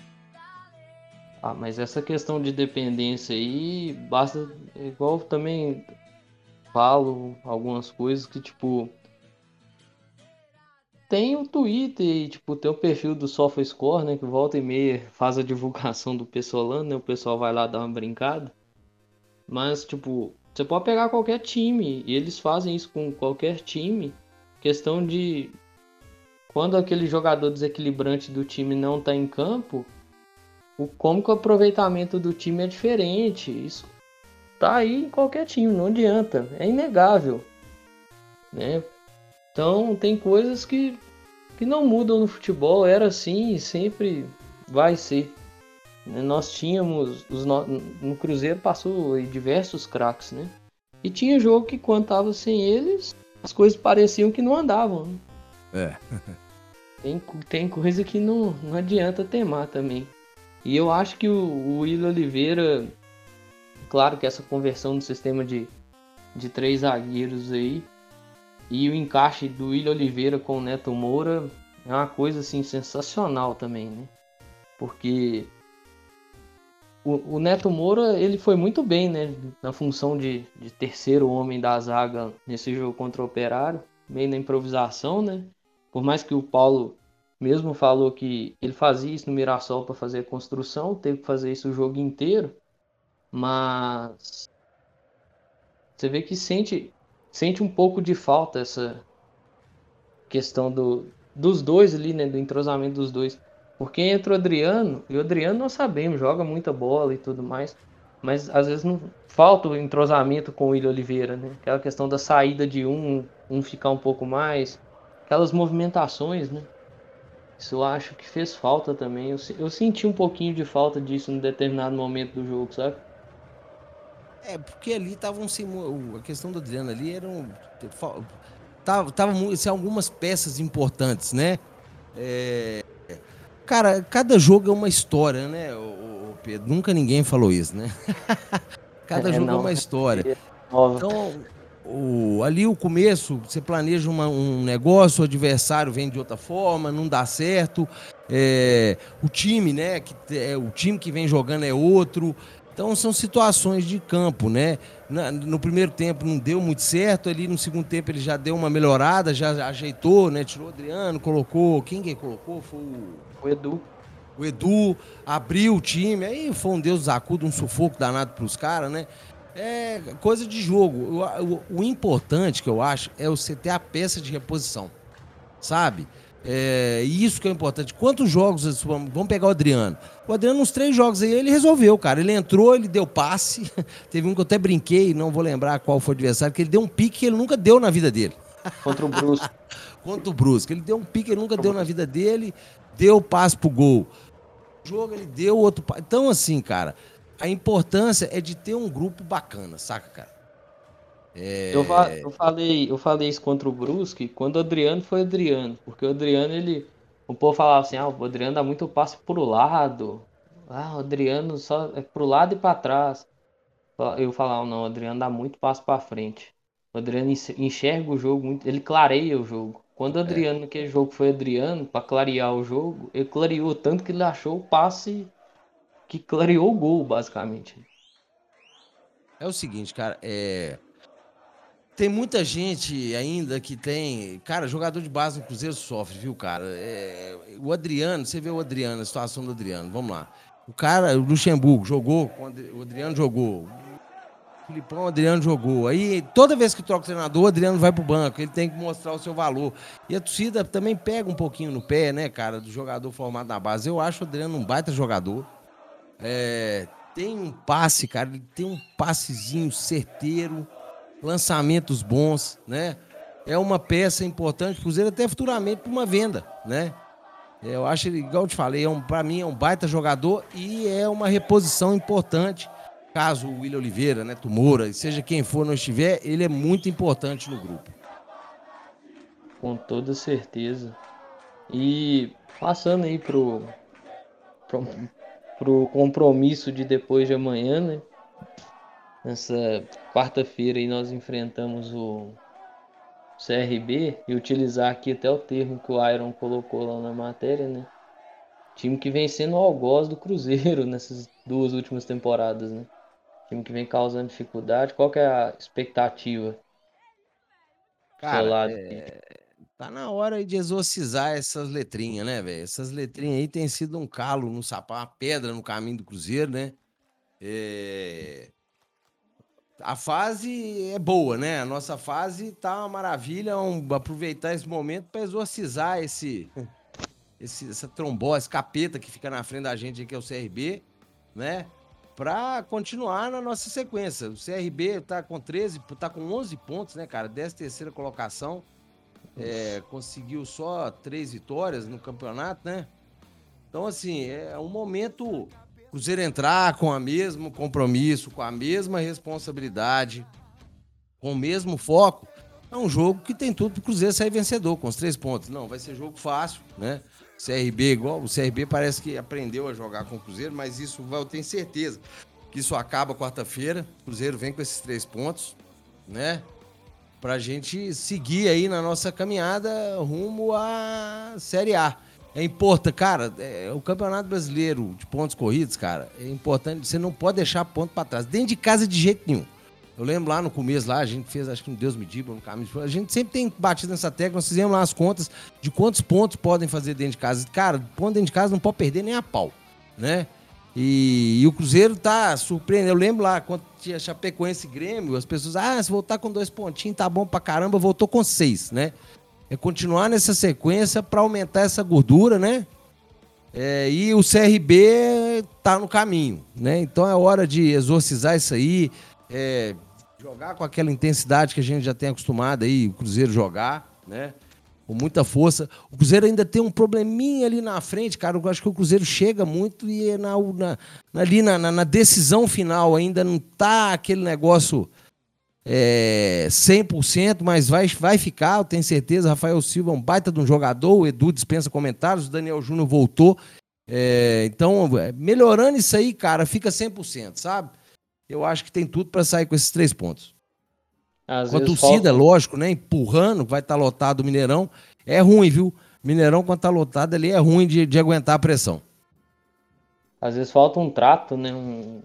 Ah, mas essa questão de dependência aí, basta. Igual também falo algumas coisas que, tipo. Tem o Twitter e, tipo, tem o perfil do SofaScore, né? Que volta e meia faz a divulgação do Pessolano, né? O pessoal vai lá dar uma brincada. Mas, tipo, você pode pegar qualquer time, e eles fazem isso com qualquer time. Questão de quando aquele jogador desequilibrante do time não está em campo, o como que o aproveitamento do time é diferente. Isso tá aí em qualquer time, não adianta, é inegável, né? Então tem coisas que que não mudam no futebol, era assim e sempre vai ser. Né? Nós tínhamos, os no... no Cruzeiro passou diversos craques, né? E tinha jogo que quando tava sem eles, as coisas pareciam que não andavam. Né? É. tem, tem coisa que não, não adianta temar também. E eu acho que o, o Will Oliveira, claro que essa conversão do sistema de, de três zagueiros aí, e o encaixe do Will Oliveira com o Neto Moura é uma coisa assim sensacional também, né? Porque o, o, Neto Moura ele foi muito bem, né? Na função de, de terceiro homem da zaga nesse jogo contra o Operário, meio na improvisação, né? Por mais que o Paulo mesmo falou que ele fazia isso no Mirassol para fazer a construção, teve que fazer isso o jogo inteiro, mas você vê que sente sente um pouco de falta essa questão do, dos dois ali, né? Do entrosamento dos dois. Porque entra o Adriano, e o Adriano nós sabemos, joga muita bola e tudo mais, mas às vezes não falta o entrosamento com o William Oliveira, né? Aquela questão da saída de um, um ficar um pouco mais, aquelas movimentações, né? Isso eu acho que fez falta também. Eu, eu senti um pouquinho de falta disso em determinado momento do jogo, sabe? É, porque ali estavam sem. A questão do Adriano ali eram. Tava, tava assim, algumas peças importantes, né? É, Cara, cada jogo é uma história, né, o Pedro? Nunca ninguém falou isso, né? cada é, jogo não. é uma história. Então, o, ali o começo, você planeja uma, um negócio, o adversário vem de outra forma, não dá certo. É, o time, né? Que, é, o time que vem jogando é outro. Então são situações de campo, né? no primeiro tempo não deu muito certo, ali no segundo tempo ele já deu uma melhorada, já ajeitou, né? Tirou o Adriano, colocou. Quem que colocou? Foi o. O Edu. O Edu abriu o time, aí foi um Deus acudo, um sufoco danado para os caras, né? É coisa de jogo. O, o, o importante que eu acho é você ter a peça de reposição, sabe? É, isso que é importante. Quantos jogos, vamos pegar o Adriano. O Adriano, nos três jogos aí, ele resolveu, cara. Ele entrou, ele deu passe. Teve um que eu até brinquei, não vou lembrar qual foi o adversário, que ele deu um pique que ele nunca deu na vida dele. Contra o Brusco. Contra o Brusco. Ele deu um pique que ele nunca deu na vida dele, deu passe pro gol. O jogo ele deu outro passe. Então, assim, cara, a importância é de ter um grupo bacana, saca, cara? É... Eu, eu, falei, eu falei isso contra o Brusque quando o Adriano foi Adriano, porque o Adriano, ele. O povo falava assim, ah, o Adriano dá muito passe pro lado. Ah, o Adriano só é pro lado e para trás. Eu falava, não, o Adriano dá muito passo para frente. O Adriano enxerga o jogo muito, ele clareia o jogo. Quando o é. Adriano, é. naquele jogo foi Adriano, para clarear o jogo, ele clareou tanto que ele achou o passe que clareou o gol, basicamente. É o seguinte, cara, é tem muita gente ainda que tem. Cara, jogador de base no Cruzeiro sofre, viu, cara? É... o Adriano, você vê o Adriano, a situação do Adriano, vamos lá. O cara, o Luxemburgo, jogou, o Adriano jogou. O Filipão, o Adriano jogou. Aí, toda vez que troca o treinador, o Adriano vai pro banco. Ele tem que mostrar o seu valor. E a torcida também pega um pouquinho no pé, né, cara, do jogador formado na base. Eu acho o Adriano um baita jogador. É... tem um passe, cara, ele tem um passezinho certeiro lançamentos bons, né? É uma peça importante, Cruzeiro até futuramente para uma venda, né? Eu acho igual eu te falei, é um, para mim é um baita jogador e é uma reposição importante. Caso o William Oliveira, né, Tumora, seja quem for não estiver, ele é muito importante no grupo. Com toda certeza. E passando aí pro, pro, pro compromisso de depois de amanhã, né? Nessa quarta-feira aí nós enfrentamos o CRB e utilizar aqui até o termo que o Iron colocou lá na matéria, né? Time que vem sendo o algoz do Cruzeiro nessas duas últimas temporadas, né? Time que vem causando dificuldade. Qual que é a expectativa? Cara, é... tá na hora de exorcizar essas letrinhas, né, velho? Essas letrinhas aí têm sido um calo no sapato, uma pedra no caminho do Cruzeiro, né? É a fase é boa, né? A nossa fase tá uma maravilha. Um, aproveitar esse momento para exorcizar esse, esse, essa trombose, capeta que fica na frente da gente, que é o CRB, né? Para continuar na nossa sequência. O CRB tá com 13, tá com 11 pontos, né, cara? 13 terceira colocação. É, conseguiu só três vitórias no campeonato, né? Então, assim, é um momento Cruzeiro entrar com o mesmo compromisso, com a mesma responsabilidade, com o mesmo foco, é um jogo que tem tudo para o Cruzeiro sair vencedor com os três pontos. Não, vai ser jogo fácil, né? CRB igual, o CRB parece que aprendeu a jogar com o Cruzeiro, mas isso eu tenho certeza que isso acaba quarta-feira. Cruzeiro vem com esses três pontos, né? Pra gente seguir aí na nossa caminhada rumo à Série A. É importante, cara, é, o Campeonato Brasileiro de pontos corridos, cara, é importante, você não pode deixar ponto para trás, dentro de casa de jeito nenhum. Eu lembro lá no começo, lá, a gente fez, acho que no Deus me diga, no caminho. A gente sempre tem batido nessa tecla, nós fizemos lá as contas de quantos pontos podem fazer dentro de casa. Cara, ponto dentro de casa não pode perder nem a pau, né? E, e o Cruzeiro tá surpreendendo. Eu lembro lá, quando tinha Chapecoense Grêmio, as pessoas, ah, se voltar com dois pontinhos, tá bom pra caramba, voltou com seis, né? É continuar nessa sequência para aumentar essa gordura, né? É, e o CRB tá no caminho, né? Então é hora de exorcizar isso aí, é, jogar com aquela intensidade que a gente já tem acostumado aí, o Cruzeiro jogar, né? Com muita força. O Cruzeiro ainda tem um probleminha ali na frente, cara. Eu acho que o Cruzeiro chega muito e é na, na, ali na, na decisão final ainda não tá aquele negócio é, 100%, mas vai, vai ficar, eu tenho certeza. Rafael Silva é um baita de um jogador, o Edu dispensa comentários, o Daniel Júnior voltou. É, então, é, melhorando isso aí, cara, fica 100%, sabe? Eu acho que tem tudo para sair com esses três pontos. Às com a torcida, falta... lógico, né? Empurrando, vai estar tá lotado o Mineirão. É ruim, viu? Mineirão, quando tá lotado ali, é ruim de, de aguentar a pressão. Às vezes falta um trato, né? Um,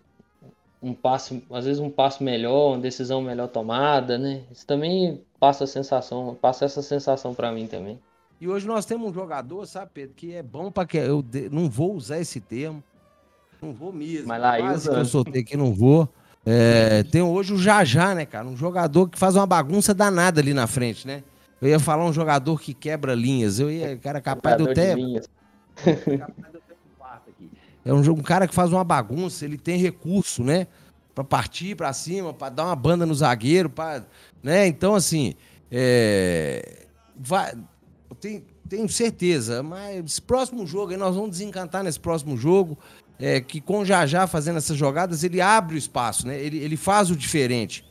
um passe, às vezes um passo melhor, uma decisão melhor tomada, né? Isso também passa a sensação, passa essa sensação para mim também. E hoje nós temos um jogador, sabe, Pedro, que é bom para que eu de... não vou usar esse termo, não vou mesmo. Mas lá Quase que eu soltei que não vou. É, tem hoje o Jajá, né, cara? Um jogador que faz uma bagunça danada ali na frente, né? Eu ia falar um jogador que quebra linhas. Eu ia, cara, capaz de eu até. capaz de é um, um cara que faz uma bagunça, ele tem recurso, né? Para partir para cima, para dar uma banda no zagueiro, para, né? Então assim, é, vai, tem, tenho certeza. Mas esse próximo jogo, aí nós vamos desencantar nesse próximo jogo. É, que com o Jajá fazendo essas jogadas, ele abre o espaço, né? Ele, ele faz o diferente.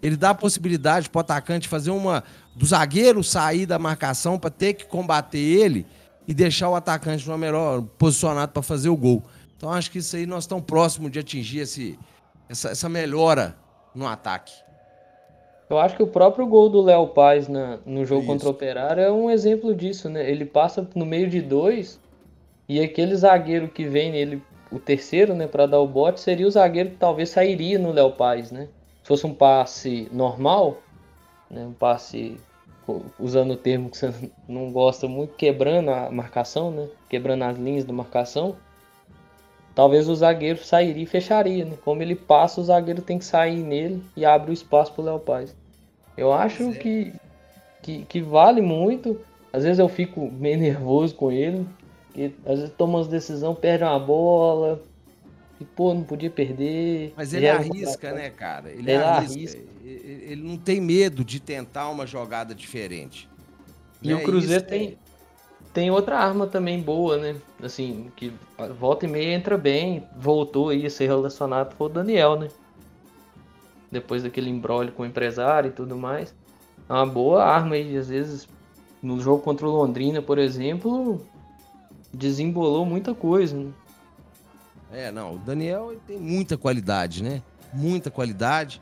Ele dá a possibilidade para o atacante fazer uma. do zagueiro sair da marcação para ter que combater ele e deixar o atacante no melhor posicionado para fazer o gol. Então acho que isso aí nós estamos próximos de atingir esse, essa, essa melhora no ataque. Eu acho que o próprio gol do Léo Paz na, no jogo Isso. contra o Operário é um exemplo disso, né? Ele passa no meio de dois e aquele zagueiro que vem nele, o terceiro, né, para dar o bote, seria o zagueiro que talvez sairia no Léo Paz, né? Se fosse um passe normal, né, um passe usando o termo que você não gosta muito, quebrando a marcação, né? Quebrando as linhas da marcação talvez o zagueiro sairia e fecharia, né? Como ele passa, o zagueiro tem que sair nele e abre o espaço para o Léo Paz. Eu acho é. que, que, que, vale muito. Às vezes eu fico meio nervoso com ele. Porque às vezes toma umas decisões, perde uma bola. E, pô, não podia perder. Mas ele arrisca, né, cara? Ele, ele arrisca. arrisca. Ele não tem medo de tentar uma jogada diferente. E o né? Cruzeiro Isso tem, tem outra arma também boa, né? Assim, que volta e meia entra bem, voltou aí a ser relacionado foi o Daniel, né? Depois daquele embrólio com o empresário e tudo mais. É uma boa arma aí, às vezes, no jogo contra o Londrina, por exemplo, desembolou muita coisa, né? É, não, o Daniel tem muita qualidade, né? Muita qualidade.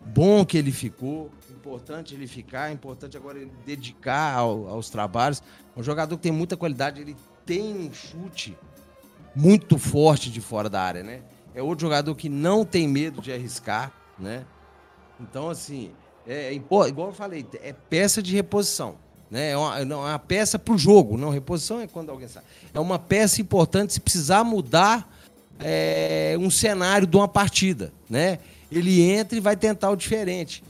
Bom que ele ficou importante ele ficar, é importante agora ele dedicar ao, aos trabalhos. Um jogador que tem muita qualidade, ele tem um chute muito forte de fora da área, né? É outro jogador que não tem medo de arriscar, né? Então, assim, é, é igual eu falei, é peça de reposição. Né? É, uma, não, é uma peça para o jogo, não. Reposição é quando alguém sai. É uma peça importante se precisar mudar é, um cenário de uma partida. Né? Ele entra e vai tentar o diferente.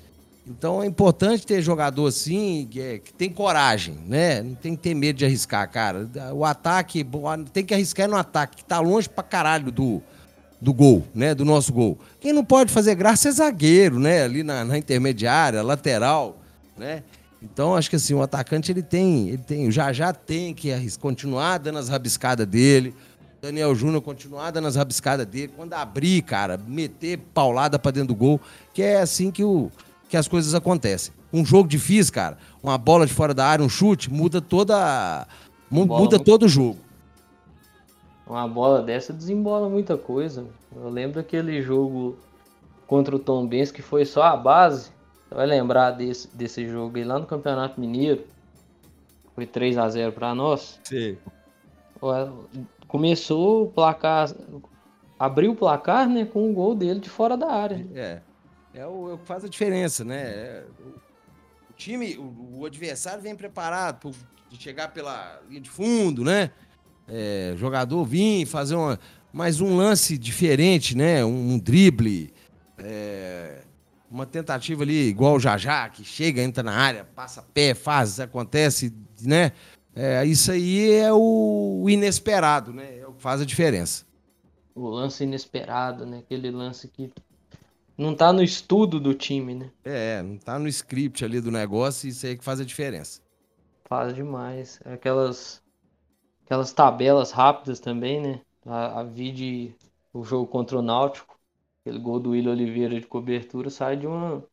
Então é importante ter jogador assim, que, é, que, tem coragem, né? Não tem que ter medo de arriscar, cara. O ataque, tem que arriscar no ataque, que tá longe pra caralho do, do gol, né? Do nosso gol. Quem não pode fazer graça é zagueiro, né? Ali na, na intermediária, lateral, né? Então acho que assim, o atacante ele tem, ele tem, já já tem que continuar dando as rabiscadas dele. Daniel Júnior continuar dando as rabiscadas dele. Quando abrir, cara, meter paulada para dentro do gol, que é assim que o que as coisas acontecem. Um jogo difícil, cara, uma bola de fora da área, um chute, muda toda. Muda todo o jogo. Uma bola dessa desembola muita coisa. Eu lembro daquele jogo contra o Tom Benz que foi só a base. Você vai lembrar desse, desse jogo aí lá no Campeonato Mineiro. Foi 3 a 0 para nós. Sim. Começou o placar. Abriu o placar, né? Com um gol dele de fora da área. É é o, é o que faz a diferença, né? É, o, time, o, o, adversário vem preparado por, de chegar pela linha de fundo, né? É, jogador vir fazer uma, mais um lance diferente, né? Um, um drible, é, uma tentativa ali igual o Jajá, que chega, entra na área, passa pé, faz, acontece, né? É, isso aí é o inesperado, né? É o que faz a diferença. O lance inesperado, né? Aquele lance que não tá no estudo do time, né? É, não tá no script ali do negócio e isso aí que faz a diferença. Faz demais. Aquelas, aquelas tabelas rápidas também, né? A, a vide o jogo contra o Náutico, aquele gol do William Oliveira de cobertura sai de uma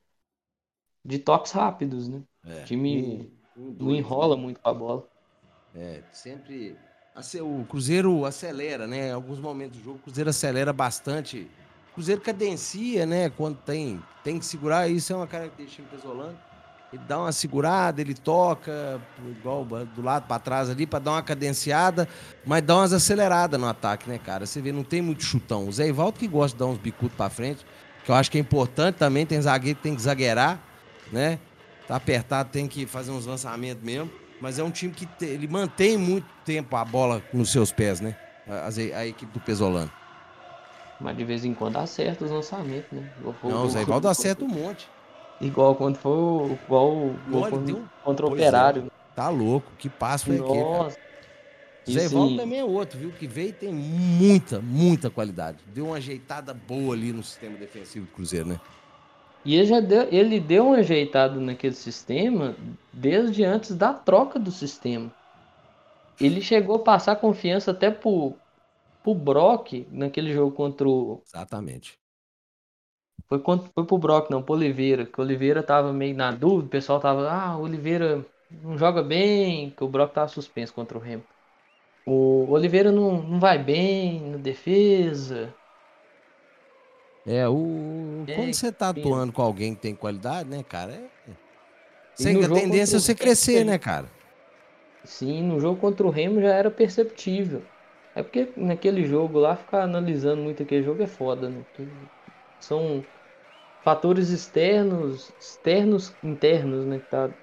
de toques rápidos, né? É, o time um, um, não enrola né? muito com a bola. É, sempre o Cruzeiro acelera, né? Em alguns momentos do jogo o Cruzeiro acelera bastante Cruzeiro cadencia, né? Quando tem, tem que segurar, isso é uma característica do Pesolano. Ele dá uma segurada, ele toca, igual do lado para trás ali, para dar uma cadenciada, mas dá umas aceleradas no ataque, né, cara? Você vê, não tem muito chutão. O Zé Ivaldo que gosta de dar uns bicudos para frente, que eu acho que é importante também. Tem zagueiro que tem que zagueirar, né? Tá apertado, tem que fazer uns lançamentos mesmo. Mas é um time que te, ele mantém muito tempo a bola nos seus pés, né? A, a, a equipe do Pesolano. Mas de vez em quando acerta os lançamentos, né? não, o Zé Ivaldo acerta um monte. Igual quando foi igual Olha, deu... contra o é. Operário. É. Tá louco, que passo foi aquele, Nossa. Zé Ivaldo também é outro, viu? Que veio e tem muita, muita qualidade. Deu uma ajeitada boa ali no sistema defensivo do Cruzeiro, né? E ele, já deu, ele deu uma ajeitada naquele sistema desde antes da troca do sistema. ele chegou a passar confiança até pro, pro Brock naquele jogo contra o. Exatamente. Foi, contra, foi pro Brock, não, pro Oliveira. Que o Oliveira tava meio na dúvida, o pessoal tava, ah, o Oliveira não joga bem, que o Brock tava suspenso contra o Remo. O Oliveira não, não vai bem na defesa. É, o. É, Quando você tá atuando com alguém que tem qualidade, né, cara? É... Sem a tendência é você crescer, né, cara? Sim, no jogo contra o Remo já era perceptível. É porque naquele jogo lá, ficar analisando muito aquele jogo é foda, né? São fatores externos, externos, internos, né? Que tá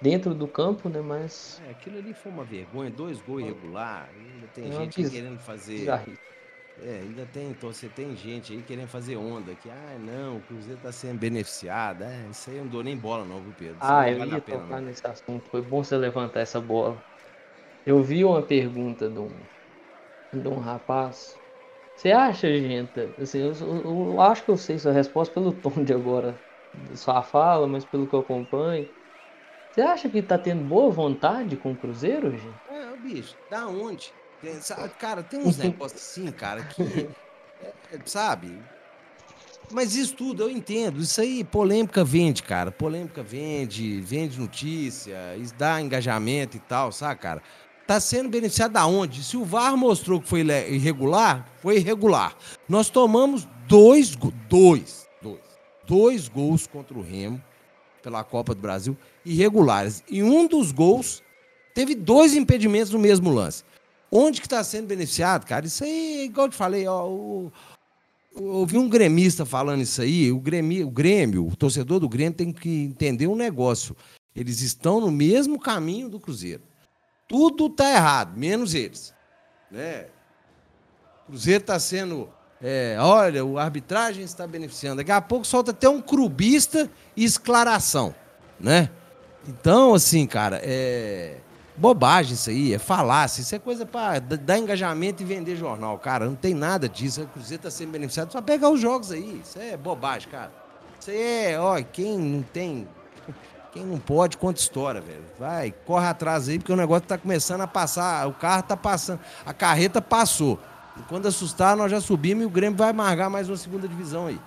dentro do campo, né? Mas É, aquilo ali foi uma vergonha, dois gols irregular. Ainda tem É gente biz- querendo fazer. É, ainda tem, então você tem gente aí querendo fazer onda, que, ah, não, o Cruzeiro tá sendo beneficiado. É, isso aí eu não dou nem bola, não, viu, Pedro? Isso Ah, eu vale ia pena, tocar não. nesse assunto. Foi bom você levantar essa bola. Eu vi uma pergunta de um, de um rapaz. Você acha, gente? Assim, eu, eu- eu acho que eu sei sua resposta pelo tom de agora da sua fala, mas pelo que eu acompanho. Você acha que tá tendo boa vontade com o Cruzeiro, gente? É, bicho, da onde? Tem- sabe, cara, tem uns negócios assim, cara, que. é, sabe? Mas isso tudo eu entendo. Isso aí, polêmica vende, cara. Polêmica vende, vende notícia, isso dá engajamento e tal, sabe, cara? Tá sendo beneficiado da onde? Se o VAR mostrou que foi irregular, foi irregular. Nós tomamos dois, dois, dois, dois gols contra o Remo pela Copa do Brasil irregulares. E um dos gols teve dois impedimentos no mesmo lance. Onde que está sendo beneficiado, cara? Isso aí, igual eu te falei, ó, o, ouvi um gremista falando isso aí. O Grêmio, o Grêmio, o torcedor do Grêmio tem que entender um negócio. Eles estão no mesmo caminho do Cruzeiro. Tudo tá errado, menos eles. Né? O Cruzeiro está sendo. é, olha, a arbitragem está beneficiando. Daqui a pouco solta até um clubista e esclaração. Né? Então, assim, cara, é. Bobagem isso aí, é falácia. Isso é coisa para dar engajamento e vender jornal, cara. Não tem nada disso. O Cruzeiro tá sendo beneficiado só pegar os jogos aí. Isso é bobagem, cara. Isso aí é, ó, quem não tem. Quem não pode, conta história, velho. Vai, corre atrás aí, porque o negócio tá começando a passar. O carro tá passando. A carreta passou. E quando assustar, nós já subimos e o Grêmio vai amargar mais uma segunda divisão aí.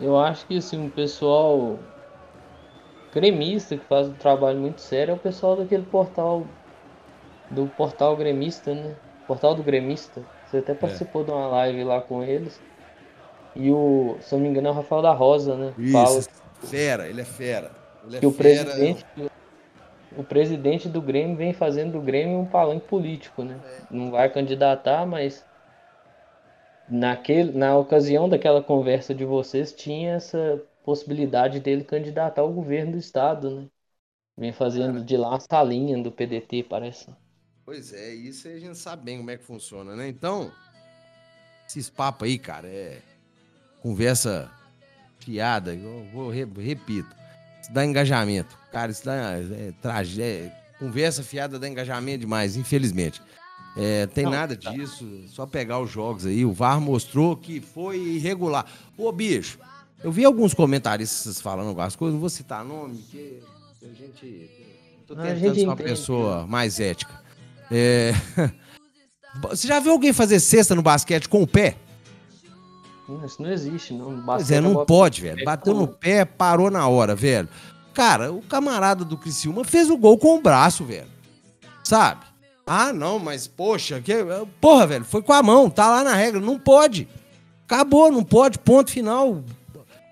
Eu acho que assim, um pessoal gremista que faz um trabalho muito sério é o pessoal daquele portal do portal gremista, né? Portal do gremista. Você até participou de uma live lá com eles. E o, se eu não me engano, é o Rafael da Rosa, né? Fala Fera, ele é fera. Ele é que o fera. presidente o presidente do Grêmio vem fazendo do Grêmio um palanque político, né? Não vai candidatar, mas naquele, na ocasião daquela conversa de vocês tinha essa possibilidade dele candidatar ao governo do estado, né? Vem fazendo de lá a salinha do PDT, parece. Pois é, isso aí a gente sabe bem como é que funciona, né? Então, esses papos aí, cara, é conversa fiada, eu vou, re- repito, isso dá engajamento. Cara, isso dá é, traje- é, conversa fiada dá engajamento demais, infelizmente. É, tem Não, nada tá. disso, só pegar os jogos aí, o VAR mostrou que foi irregular. Ô, bicho, eu vi alguns comentaristas falando algumas coisas, não vou citar nome, porque a gente... Tô tentando gente ser uma entende, pessoa mais ética. É... Você já viu alguém fazer cesta no basquete com o pé? Isso não existe, não. Pois é, não pode, velho. é Bateu no pé, parou na hora, velho. Cara, o camarada do Criciúma fez o gol com o braço, velho. Sabe? Ah, não, mas poxa, que... porra, velho, foi com a mão, tá lá na regra, não pode. Acabou, não pode, ponto final.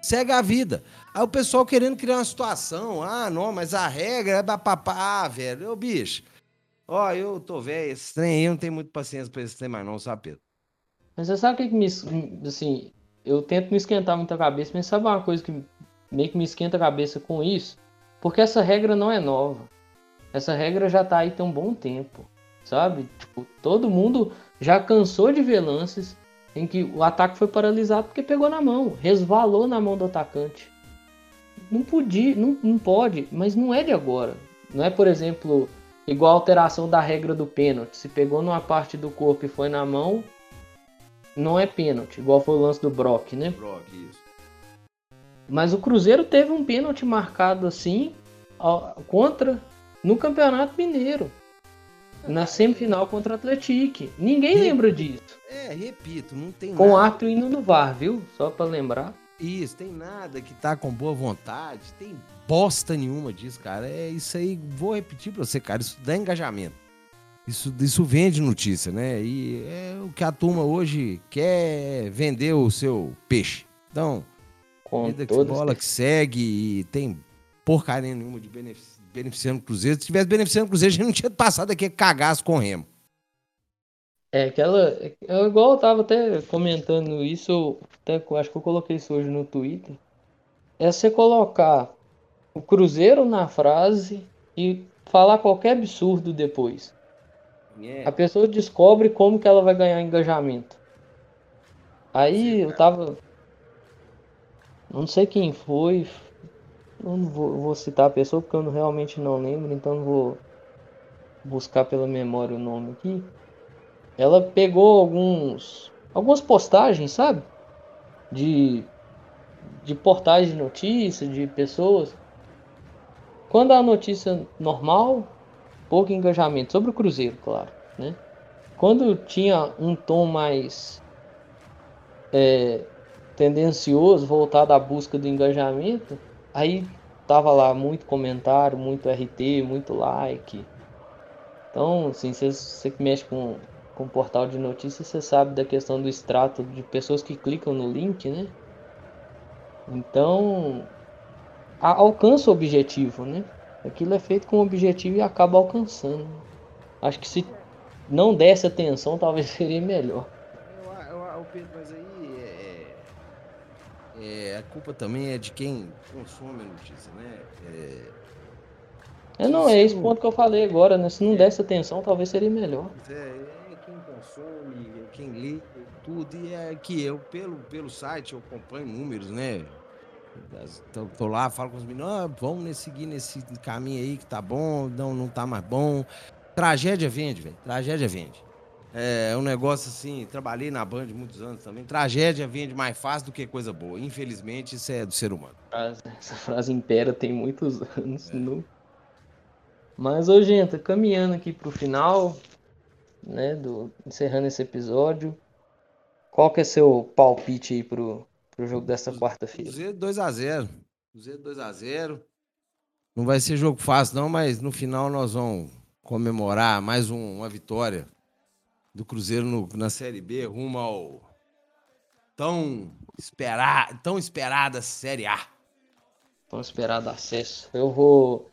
Segue a vida. Aí o pessoal querendo criar uma situação. Ah, não, mas a regra é papapá, ah, velho. Ô, bicho. Ó, eu tô velho, esse trem aí, eu não tenho muito paciência pra esse trem mais não, sabe, Pedro? Mas você sabe o que, que me. es- Assim, eu tento não esquentar muito a cabeça, mas sabe uma coisa que meio que me esquenta a cabeça com isso? Porque essa regra não é nova. Essa regra já tá aí tem um bom tempo. Sabe? Tipo, todo mundo já cansou de ver lances em que o ataque foi paralisado porque pegou na mão, resvalou na mão do atacante. Não podia, não, não pode, mas não é de agora. Não é, por exemplo, igual a alteração da regra do pênalti. Se pegou numa parte do corpo e foi na mão, não é pênalti, igual foi o lance do Brock, né? Brock, isso. Mas o Cruzeiro teve um pênalti marcado assim contra no Campeonato Mineiro. na semifinal contra o Atlético. Ninguém repito, lembra disso. É, repito, não tem com nada. Com ato indo no VAR, viu? Só para lembrar. Isso, tem nada que tá com boa vontade, tem bosta nenhuma disso, cara. É isso aí, vou repetir pra você, cara, isso dá engajamento. Isso, isso vende notícia, né? E é o que a turma hoje quer vender o seu peixe. Então, com vida que bola que segue e tem porcaria nenhuma de beneficiando o Cruzeiro. Se tivesse beneficiando o Cruzeiro, a gente não tinha passado aqui cagaço com o Remo. É, aquela. É, igual eu tava até comentando isso, até, acho que eu coloquei isso hoje no Twitter. É você colocar o Cruzeiro na frase e falar qualquer absurdo depois. A pessoa descobre como que ela vai ganhar engajamento. Aí eu tava. Não sei quem foi. Eu não vou, vou citar a pessoa porque eu realmente não lembro, então vou buscar pela memória o nome aqui. Ela pegou alguns. algumas postagens, sabe? De. de portais de notícia, de pessoas. Quando a notícia normal, pouco engajamento. Sobre o Cruzeiro, claro. Né? Quando tinha um tom mais é, tendencioso, voltado à busca do engajamento, aí tava lá muito comentário, muito RT, muito like. Então, assim, você que mexe com, com portal de notícias, você sabe da questão do extrato de pessoas que clicam no link, né? Então, alcança o objetivo, né? Aquilo é feito com objetivo e acaba alcançando. Acho que se não desse atenção, talvez seria melhor. Eu, eu, Pedro, mas aí é, é, é, a culpa também é de quem consome a notícia, né? É, é não, é esse ponto que eu falei agora, né? Se não é. desse atenção, talvez seria melhor. É, é quem consome, é quem lê tudo, e é que eu, pelo, pelo site, eu acompanho números, né? Tô, tô, lá, falo com os meninos, ah, vamos seguir nesse caminho aí que tá bom, não, não tá mais bom. Tragédia vende, velho. Tragédia vende. É, é um negócio assim, trabalhei na Band muitos anos também. Tragédia vende mais fácil do que coisa boa. Infelizmente, isso é do ser humano. Essa frase impera tem muitos anos. É. No... Mas, ô, gente, caminhando aqui pro final, né, do, encerrando esse episódio, qual que é seu palpite aí pro, pro jogo dessa quarta-feira. Cruzeiro 2x0. Cruzeiro 2x0. Não vai ser jogo fácil, não, mas no final nós vamos comemorar mais um, uma vitória do Cruzeiro no, na Série B rumo ao tão, esperar, tão esperada Série A. Tão esperado acesso. Eu vou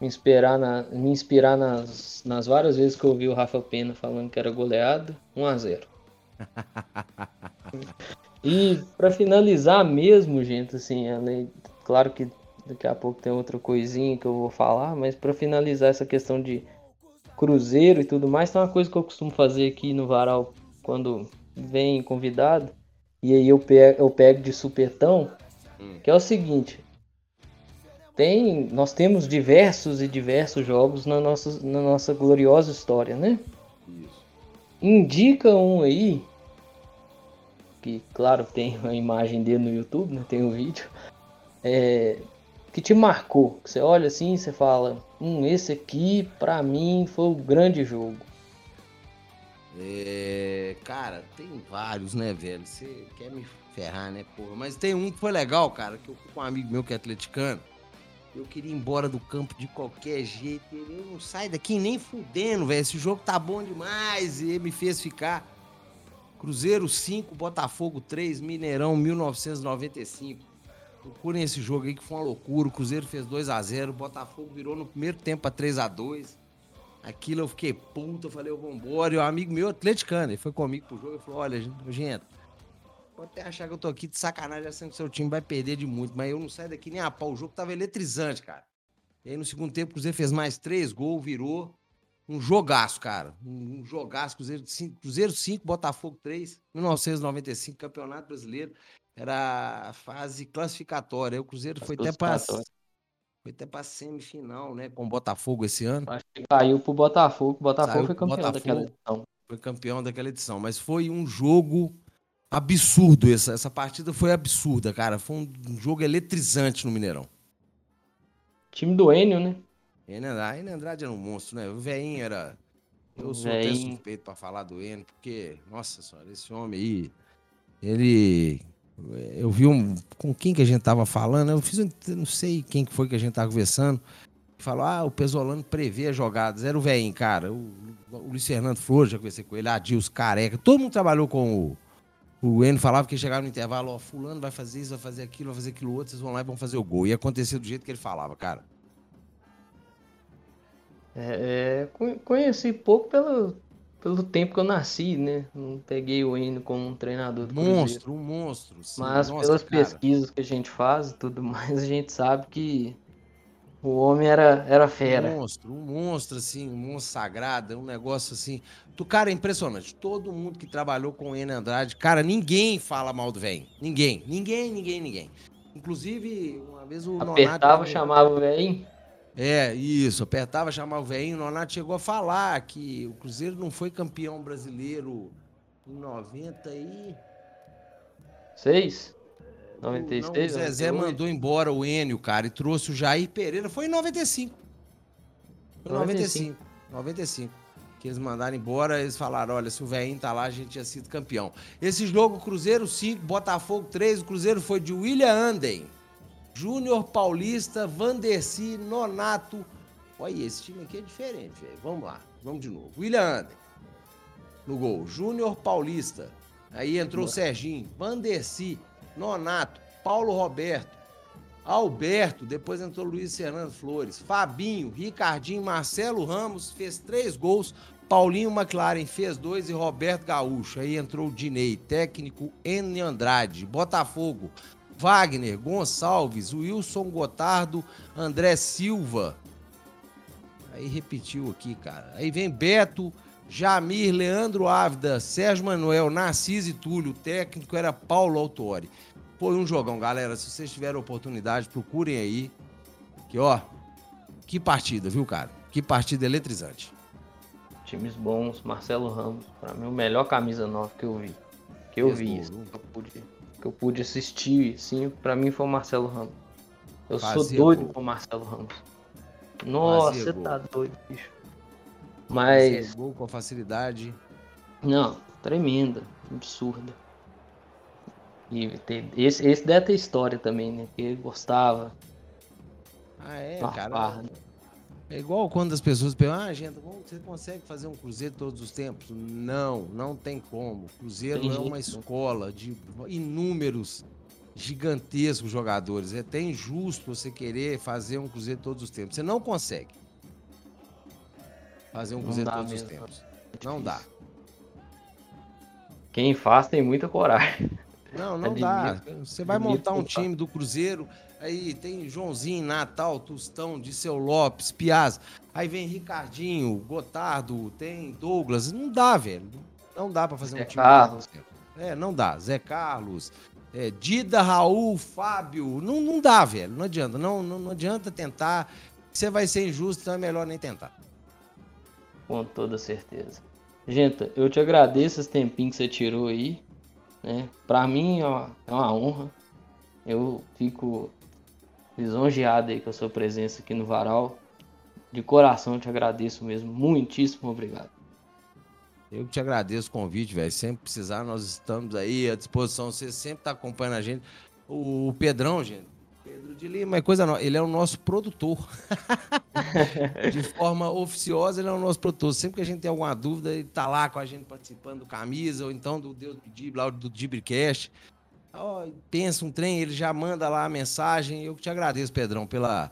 me inspirar, na, me inspirar nas, nas várias vezes que eu ouvi o Rafa Pena falando que era goleado. 1x0. E para finalizar mesmo, gente, assim, além, claro que daqui a pouco tem outra coisinha que eu vou falar, mas para finalizar essa questão de cruzeiro e tudo mais, tem uma coisa que eu costumo fazer aqui no varal quando vem convidado, e aí eu pego, eu pego de supetão, hum. que é o seguinte, tem, nós temos diversos e diversos jogos na nossa, na nossa gloriosa história, né? Isso. Indica um aí que claro tem a imagem dele no YouTube, né? tem o um vídeo, é, que te marcou. Que você olha assim e você fala, hum, esse aqui para mim foi o grande jogo. É, cara, tem vários, né, velho? Você quer me ferrar, né, porra? Mas tem um que foi legal, cara, que eu com um amigo meu que é atleticano. Eu queria ir embora do campo de qualquer jeito. Ele não sai daqui nem fudendo, velho. Esse jogo tá bom demais. E ele me fez ficar. Cruzeiro 5, Botafogo 3, Mineirão 1995. Procurem esse jogo aí que foi uma loucura. O Cruzeiro fez 2 a 0 o Botafogo virou no primeiro tempo para 3 a 2 Aquilo eu fiquei puto, eu falei, vambora. E o um amigo meu, atleticano, ele foi comigo pro jogo e falou: olha, gente, pode até achar que eu tô aqui de sacanagem achando que seu time vai perder de muito, mas eu não saio daqui nem a pau. O jogo tava eletrizante, cara. E aí no segundo tempo o Cruzeiro fez mais três gols, virou um jogaço, cara. Um, jogaço. Cruzeiro 5, Cruzeiro 5, Botafogo 3, 1995, Campeonato Brasileiro. Era a fase classificatória. O Cruzeiro foi até para foi até para semifinal, né, com o Botafogo esse ano. Acho que caiu pro Botafogo. O Botafogo Saiu foi campeão Botafogo, daquela edição. Foi campeão daquela edição, mas foi um jogo absurdo essa essa partida foi absurda, cara. Foi um jogo eletrizante no Mineirão. Time do Enio, né? Enio Andrade, era um monstro, né? O velhinho era. Eu sou até suspeito para falar do Enio, porque, nossa senhora, esse homem aí, ele. Eu vi um. Com quem que a gente tava falando? Eu fiz um. Não sei quem que foi que a gente tava conversando. Falou, ah, o Pesolano prevê as jogadas. Era o velhinho, cara. O, o Luiz Fernando Flores, já conversei com ele, Adilson, Careca. Todo mundo trabalhou com o. O Enio falava que chegava no intervalo, ó, fulano vai fazer isso, vai fazer aquilo, vai fazer aquilo outro, vocês vão lá e vão fazer o gol. E acontecer do jeito que ele falava, cara. É, é, conheci pouco pelo, pelo tempo que eu nasci, né? Não peguei o Enio como um treinador do Monstro, um monstro. Sim. Mas Nossa, pelas cara. pesquisas que a gente faz e tudo mais, a gente sabe que o homem era, era fera. Um monstro, um monstro, assim, um monstro sagrado, um negócio assim. Tu, cara, é impressionante. Todo mundo que trabalhou com o Enio Andrade, cara, ninguém fala mal do velho. Ninguém, ninguém, ninguém, ninguém. Inclusive, uma vez o Apertava, Nonato... chamava o velho. É, isso, apertava, chamava o velhinho. O Nonato chegou a falar que o Cruzeiro não foi campeão brasileiro em 90 e. Seis? 96? Não, o Zezé 98. mandou embora o Enio, cara, e trouxe o Jair Pereira. Foi em 95. Foi em 95. 95. 95. Que eles mandaram embora, eles falaram: olha, se o velhinho tá lá, a gente tinha sido campeão. Esse jogo, Cruzeiro 5, Botafogo 3. O Cruzeiro foi de William Anden. Júnior Paulista, Vanderci, Nonato. Olha, esse time aqui é diferente, velho. Vamos lá, vamos de novo. William Ander, no gol. Júnior Paulista. Aí entrou o Serginho, Vanderci, Nonato, Paulo Roberto, Alberto, depois entrou Luiz Fernando Flores, Fabinho, Ricardinho, Marcelo Ramos, fez três gols, Paulinho McLaren fez dois e Roberto Gaúcho. Aí entrou o Dinei, técnico N. Andrade, Botafogo, Wagner, Gonçalves, Wilson Gotardo, André Silva. Aí repetiu aqui, cara. Aí vem Beto, Jamir, Leandro Ávida, Sérgio Manuel, Narciso e Túlio. O técnico era Paulo Autori. Foi um jogão, galera. Se vocês tiverem oportunidade, procurem aí. Que, ó, que partida, viu, cara? Que partida eletrizante. Times bons, Marcelo Ramos, para mim o melhor camisa nova que eu vi. Que eu vi, isso, que eu pude assistir, sim, para mim foi o Marcelo Ramos. Eu Fazia sou doido gol. com o Marcelo Ramos. Nossa, você tá doido, bicho. Mas. Fazia gol com facilidade. Não, tremenda, absurda. E esse, esse deve ter história também, né? Que ele gostava. Ah, é, cara. Né? É igual quando as pessoas perguntam, ah, gente, você consegue fazer um cruzeiro todos os tempos? Não, não tem como. Cruzeiro tem é uma escola de inúmeros gigantescos jogadores. É até injusto você querer fazer um cruzeiro todos os tempos. Você não consegue fazer um cruzeiro todos mesmo. os tempos. É não dá. Quem faz tem muita coragem. Não, não dá. Você vai montar um time do Cruzeiro, aí tem Joãozinho, Natal, Tostão, Disseu Lopes, Piaz. Aí vem Ricardinho, Gotardo, tem Douglas. Não dá, velho. Não dá para fazer Zé um time. Carlos. É, não dá. Zé Carlos, é, Dida, Raul, Fábio. Não, não dá, velho. Não adianta. Não, não, não adianta tentar. Você vai ser injusto, então é melhor nem tentar. Com toda certeza. Gente, eu te agradeço esse tempinho que você tirou aí. Né? Para mim uma, é uma honra. Eu fico lisonjeado aí com a sua presença aqui no Varal. De coração te agradeço mesmo. Muitíssimo obrigado. Eu te agradeço o convite, velho. Sempre precisar, nós estamos aí à disposição. Você sempre está acompanhando a gente. O Pedrão, gente, Pedro de Lima é coisa nova. Ele é o nosso produtor. de forma oficiosa, ele é o nosso produtor. Sempre que a gente tem alguma dúvida, ele tá lá com a gente participando do Camisa, ou então do Deus Pedir, lá do Dibricast. Pensa um trem, ele já manda lá a mensagem. Eu te agradeço, Pedrão, pela.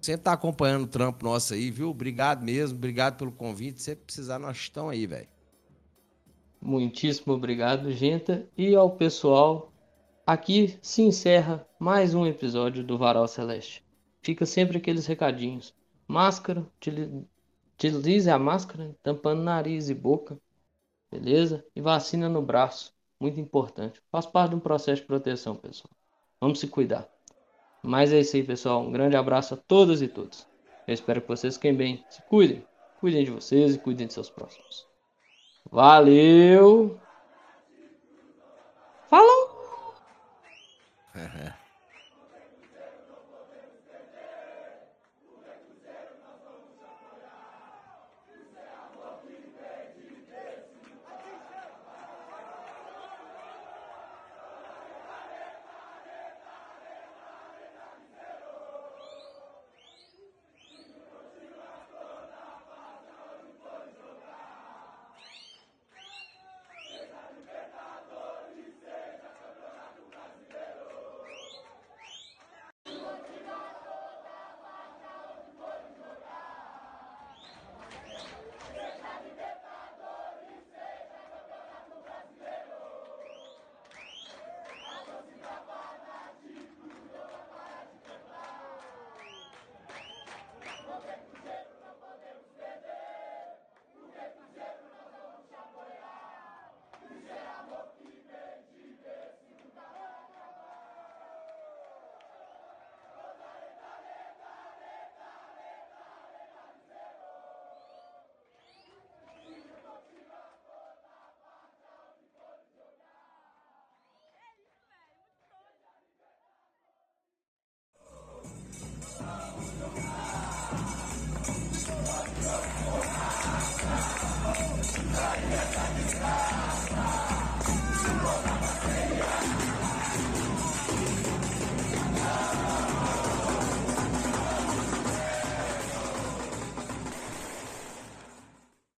Sempre tá acompanhando o trampo nosso aí, viu? Obrigado mesmo, obrigado pelo convite. Se precisar, nós estamos aí, velho. Muitíssimo obrigado, gente. E ao pessoal Aqui se encerra mais um episódio do Varal Celeste. Fica sempre aqueles recadinhos. Máscara, utilize a máscara tampando nariz e boca, beleza? E vacina no braço, muito importante. Faz parte de um processo de proteção, pessoal. Vamos se cuidar. Mas é isso aí, pessoal. Um grande abraço a todas e todos. Eu espero que vocês fiquem bem. Se cuidem. Cuidem de vocês e cuidem de seus próximos. Valeu! Falou!